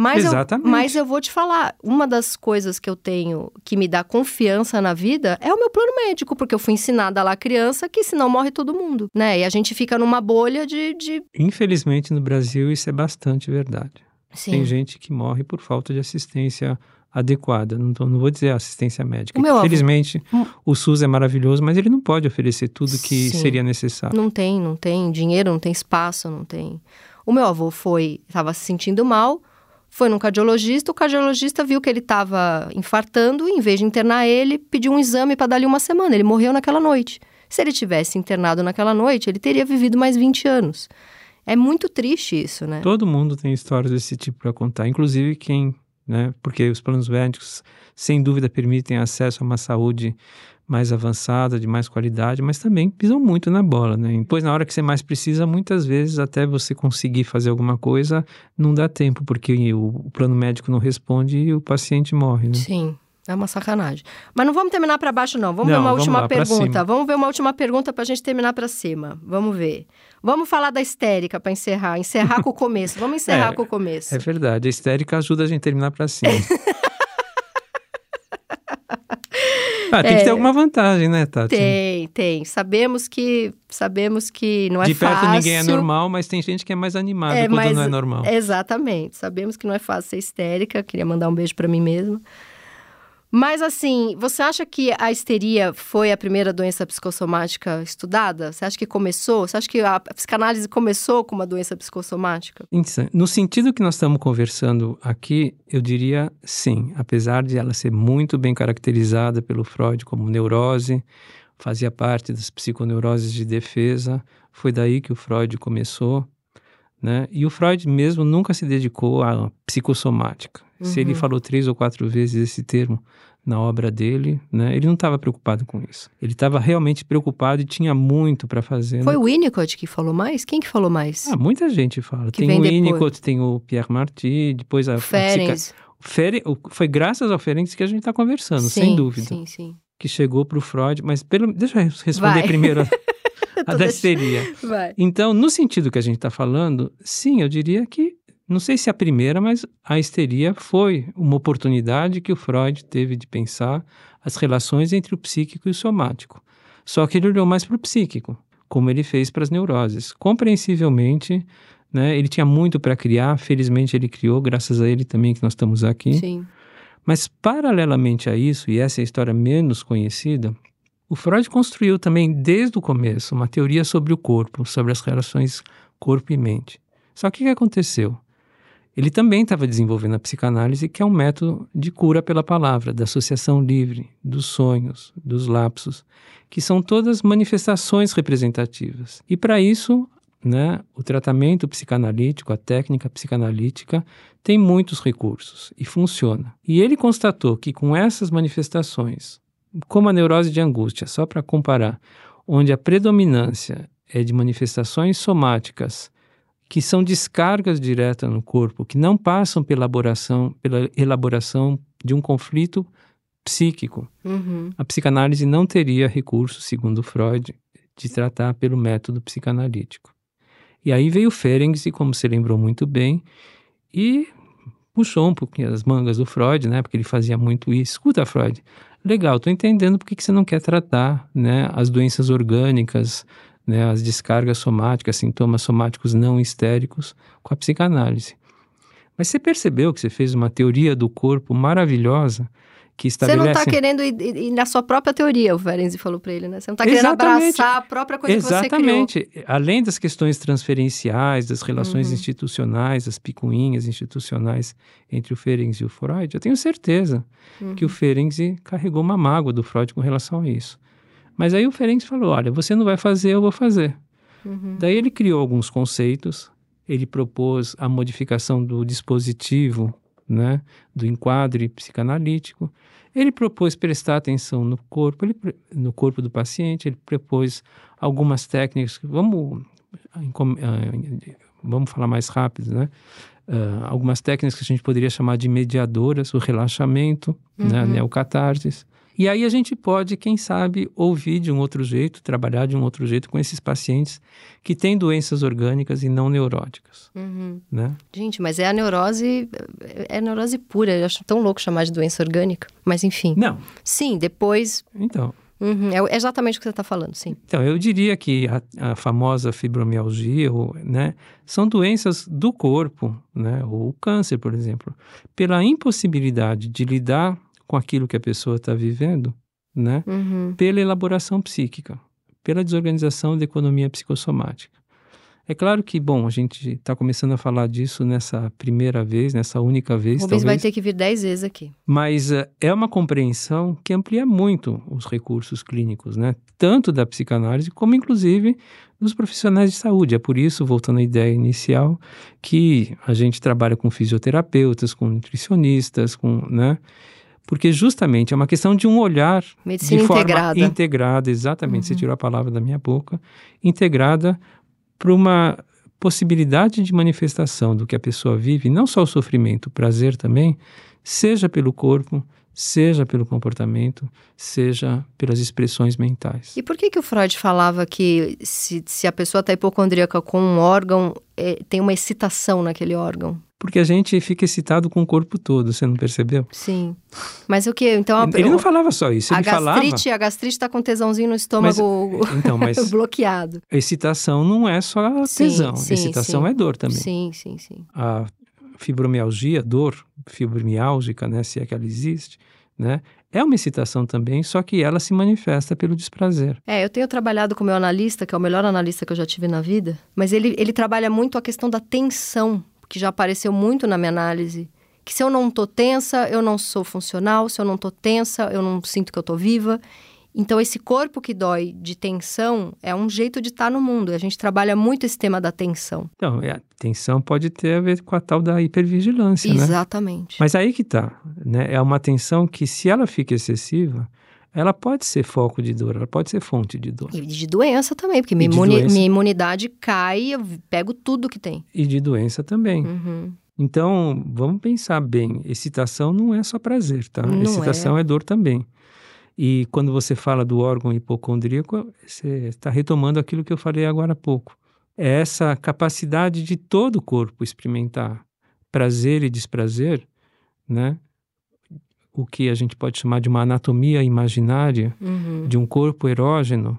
mas eu, Exatamente. mas eu vou te falar, uma das coisas que eu tenho que me dá confiança na vida é o meu plano médico, porque eu fui ensinada lá criança que senão morre todo mundo, né? E a gente fica numa bolha de, de Infelizmente, no Brasil, isso é bastante verdade. Sim. Tem gente que morre por falta de assistência adequada. Não, tô- não vou dizer assistência médica. Meu avô- Hum. o SUS é maravilhoso, mas ele não pode oferecer tudo que Sim. seria necessário. Não tem, não tem dinheiro, não tem espaço, não tem. O meu avô foi, estava se sentindo mal, foi num cardiologista, o cardiologista viu que ele estava infartando e, em vez de internar ele, pediu um exame para dar-lhe uma semana. Ele morreu naquela noite. Se ele tivesse internado naquela noite, ele teria vivido mais 20 anos. É muito triste isso, né? Todo mundo tem histórias desse tipo para contar, inclusive quem, né? Porque os planos médicos, sem dúvida, permitem acesso a uma saúde mais avançada, de mais qualidade, mas também pisam muito na bola, né? Depois, na hora que você mais precisa, muitas vezes, até você conseguir fazer alguma coisa, não dá tempo, porque o, plano médico não responde e o paciente morre, né? Sim, é uma sacanagem. Mas não vamos terminar para baixo, não. Vamos Não, ver uma vamos última lá, pergunta. Vamos ver uma última pergunta para a gente terminar para cima. Vamos ver. Vamos falar da histérica para encerrar. Encerrar com o começo. Vamos encerrar [LAUGHS] É, com o começo. É verdade, a histérica ajuda a gente a terminar para cima. [LAUGHS] ah, tem que ter alguma vantagem, né, Tati? É. Tem, tem. Sabemos que sabemos que não é De perto fácil. ninguém é normal, mas tem gente que é mais animada É, quando mas- não é normal. Exatamente. Sabemos que não é fácil ser histérica. Queria mandar um beijo para mim mesma. Mas assim, você acha que a histeria foi a primeira doença psicossomática estudada? Você acha que começou? Você acha que a psicanálise começou com uma doença psicossomática? Então, No sentido que nós estamos conversando aqui, eu diria sim, apesar de ela ser muito bem caracterizada pelo Freud como neurose, fazia parte das psiconeuroses de defesa, foi daí que o Freud começou, né? E o Freud mesmo nunca se dedicou à psicossomática. Se ele Uhum. falou três ou quatro vezes esse termo na obra dele, né? Ele não estava preocupado com isso. Ele estava realmente preocupado e tinha muito para fazer. Foi né? o Winnicott que falou mais? Quem que falou mais? Ah, muita gente fala. Que tem o depois. Winnicott, tem o Pierre Marty, depois a, Ferenc. Fere- Foi graças ao Ferenc que a gente está conversando, sim, sem dúvida. Sim, sim. Que chegou para o Freud, mas pelo, deixa eu responder Vai. primeiro [LAUGHS] [LAUGHS] a, da histeria. Vai. Então, no sentido que a gente está falando, sim, eu diria que, não sei se a primeira, mas a histeria foi uma oportunidade que o Freud teve de pensar as relações entre o psíquico e o somático. Só que ele olhou mais para o psíquico, como ele fez para as neuroses. Compreensivelmente, né, ele tinha muito para criar, felizmente ele criou, graças a ele também que nós estamos aqui. Sim. Mas, paralelamente a isso, e essa é a história menos conhecida, o Freud construiu também, desde o começo, uma teoria sobre o corpo, sobre as relações corpo e mente. Só que o que aconteceu? Ele também estava desenvolvendo a psicanálise, que é um método de cura pela palavra, da associação livre, dos sonhos, dos lapsos, que são todas manifestações representativas. E para isso, né, o tratamento psicanalítico, a técnica psicanalítica, tem muitos recursos e funciona. E ele constatou que com essas manifestações, como a neurose de angústia, só para comparar, onde a predominância é de manifestações somáticas que são descargas diretas no corpo, que não passam pela elaboração, pela elaboração de um conflito psíquico. Uhum. A psicanálise não teria recurso, segundo Freud, de tratar pelo método psicanalítico. E aí veio Ferenczi, e como você lembrou muito bem, e puxou um pouquinho as mangas do Freud, né? Porque ele fazia muito isso. Escuta, Freud, legal, estou entendendo por que você não quer tratar né, as doenças orgânicas, né, as descargas somáticas, sintomas somáticos não histéricos com a psicanálise. Mas você percebeu que você fez uma teoria do corpo maravilhosa que Você estabelece... não está querendo ir, ir- ir na sua própria teoria, o Ferenczi falou para ele, né? Você não está querendo Exatamente. abraçar a própria coisa que você criou. Exatamente. Além das questões transferenciais, das relações Uhum. institucionais, das picuinhas institucionais entre o Ferenczi e o Freud, eu tenho certeza Uhum. que o Ferenczi carregou uma mágoa do Freud com relação a isso. Mas aí o Ferenczi falou, olha, você não vai fazer, eu vou fazer. Uhum. Daí ele criou alguns conceitos, ele propôs a modificação do dispositivo, né, do enquadre psicanalítico. Ele propôs prestar atenção no corpo, ele, no corpo do paciente, ele propôs algumas técnicas, que- vamos, encom- ah, vamos falar mais rápido, né? Ah, algumas técnicas que a gente poderia chamar de mediadoras, o relaxamento, né, a Uhum. neocatarsis. E aí a gente pode, quem sabe, ouvir de um outro jeito, trabalhar de um outro jeito com esses pacientes que têm doenças orgânicas e não neuróticas, Uhum. né? Gente, mas é a neurose, é a neurose pura. Eu acho tão louco chamar de doença orgânica. Mas enfim. Não, Sim, depois então, Uhum, é exatamente o que você está falando, sim. Então, eu diria que a, a famosa fibromialgia, ou, né, são doenças do corpo, né, ou o câncer, por exemplo, pela impossibilidade de lidar com aquilo que a pessoa está vivendo, né, Uhum. pela elaboração psíquica, pela desorganização da economia psicossomática. É claro que, bom, a gente está começando a falar disso nessa primeira vez, nessa única vez, Rubens talvez, vai ter que vir dez vezes aqui. mas eh, é uma compreensão que amplia muito os recursos clínicos, né? Tanto da psicanálise como, inclusive, dos profissionais de saúde. É por isso, voltando à ideia inicial, que a gente trabalha com fisioterapeutas, com nutricionistas, com, né? Porque justamente é uma questão de um olhar Medicina de forma integrada. integrada, exatamente, você Uhum. tirou a palavra da minha boca, integrada para uma possibilidade de manifestação do que a pessoa vive, não só o sofrimento, o prazer também, seja pelo corpo, seja pelo comportamento, seja pelas expressões mentais. E por que que o Freud falava que se, se a pessoa está hipocondríaca com um órgão, eh, tem uma excitação naquele órgão? Porque a gente fica excitado com o corpo todo, você não percebeu? Sim. Mas o que? Então, a, Ele não falava só isso, a ele falava... gastrite, a gastrite está com tesãozinho no estômago Então, [LAUGHS] mas bloqueado. a excitação não é só Sim, tesão, sim, excitação sim. é dor também. Sim, sim, sim. a fibromialgia, dor fibromiálgica, né, se é que ela existe, né, é uma excitação também, só que ela se manifesta pelo desprazer. É, eu tenho trabalhado com o meu analista, que é o melhor analista que eu já tive na vida, mas ele, ele trabalha muito a questão da tensão, que já apareceu muito na minha análise. Que se eu não tô tensa, eu não sou funcional, se eu não tô tensa, eu não sinto que eu tô viva. Então, esse corpo que dói de tensão é um jeito de estar no mundo. A gente trabalha muito esse tema da tensão. Então, é, a tensão pode ter a ver com a tal da hipervigilância, né? Exatamente. Mas aí que tá, né? É uma tensão que, se ela fica excessiva, ela pode ser foco de dor, ela pode ser fonte de dor. E de doença também, porque minha, imuni- doença. minha imunidade cai, eu pego tudo que tem. E de doença também. Uhum. Então, vamos pensar bem: excitação não é só prazer, tá? Não excitação é. dor também. E quando você fala do órgão hipocondríaco, você está retomando aquilo que eu falei agora há pouco. É essa capacidade de todo o corpo experimentar prazer e desprazer, né? O que a gente pode chamar de uma anatomia imaginária Uhum. de um corpo erógeno,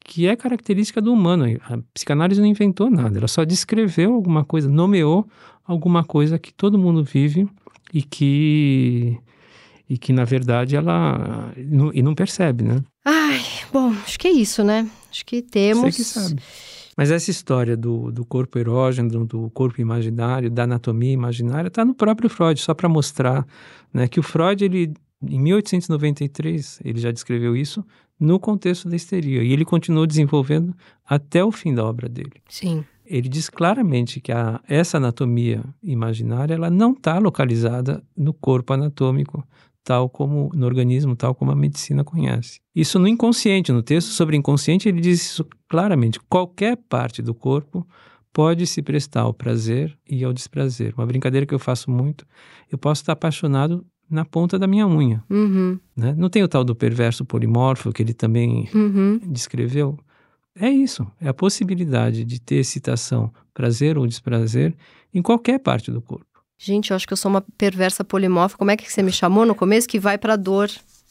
que é característica do humano. A psicanálise não inventou nada, ela só descreveu alguma coisa, nomeou alguma coisa que todo mundo vive e que e que na verdade ela não- e não percebe, né? Ai, bom, acho que é isso, né? Acho que temos. Você que sabe. Mas essa história do, do corpo erógeno, do corpo imaginário, da anatomia imaginária, está no próprio Freud, só para mostrar né, que o Freud, ele, em 1893, ele já descreveu isso no contexto da histeria. E ele continuou desenvolvendo até o fim da obra dele. Sim. Ele diz claramente que a, essa anatomia imaginária ela não está localizada no corpo anatômico, tal como no organismo, tal como a medicina conhece. Isso no inconsciente, no texto sobre inconsciente, ele diz isso claramente. Qualquer parte do corpo pode se prestar ao prazer e ao desprazer. Uma brincadeira que eu faço muito, eu posso estar apaixonado na ponta da minha unha. Uhum. Né? Não tem o tal do perverso polimorfo que ele também Uhum. descreveu? É isso, é a possibilidade de ter excitação, prazer ou desprazer em qualquer parte do corpo. Gente, eu acho que eu sou uma perversa polimorfa. Como é que você me chamou no começo? Que vai pra dor.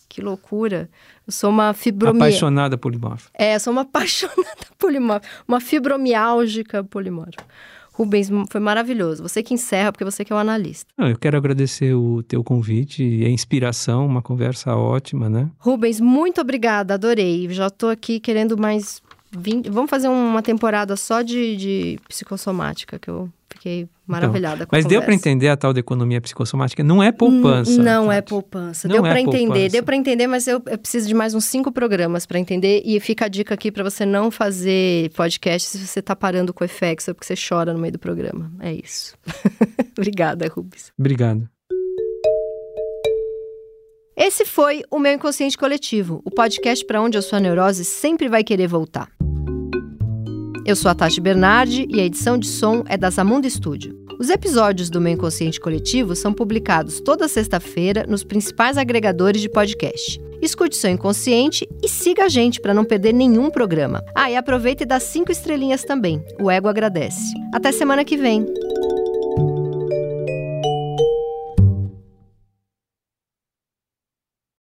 Que loucura. Eu sou uma fibromialgia. Apaixonada polimorfa. É, eu sou uma [LAUGHS] apaixonada polimorfa. Uma fibromiálgica polimorfa. Rubens, foi maravilhoso. Você que encerra, porque você que é o analista. Eu quero agradecer o teu convite e a inspiração, uma conversa ótima, né? Rubens, muito obrigada, adorei. Já tô aqui querendo mais 20... Vamos fazer uma temporada só de, de psicossomática, que eu fiquei maravilhada com a Mas deu para entender a tal da economia psicossomática? Não é poupança. N- Não é poupança. Não deu é para entender, deu para entender, mas eu, eu preciso de mais uns cinco programas para entender. E fica a dica aqui para você não fazer podcast se você tá parando com o FX ou porque você chora no meio do programa. É isso. [LAUGHS] Obrigada, Rubens. Obrigado. Esse foi o meu inconsciente coletivo, o podcast para onde a sua neurose sempre vai querer voltar. Eu sou a Tati Bernardi e a edição de som é da Zamunda Studio. Os episódios do meu inconsciente coletivo são publicados toda sexta-feira nos principais agregadores de podcast. Escute seu inconsciente e siga a gente para não perder nenhum programa. Ah, e aproveita e dá cinco estrelinhas também. O ego agradece. Até semana que vem.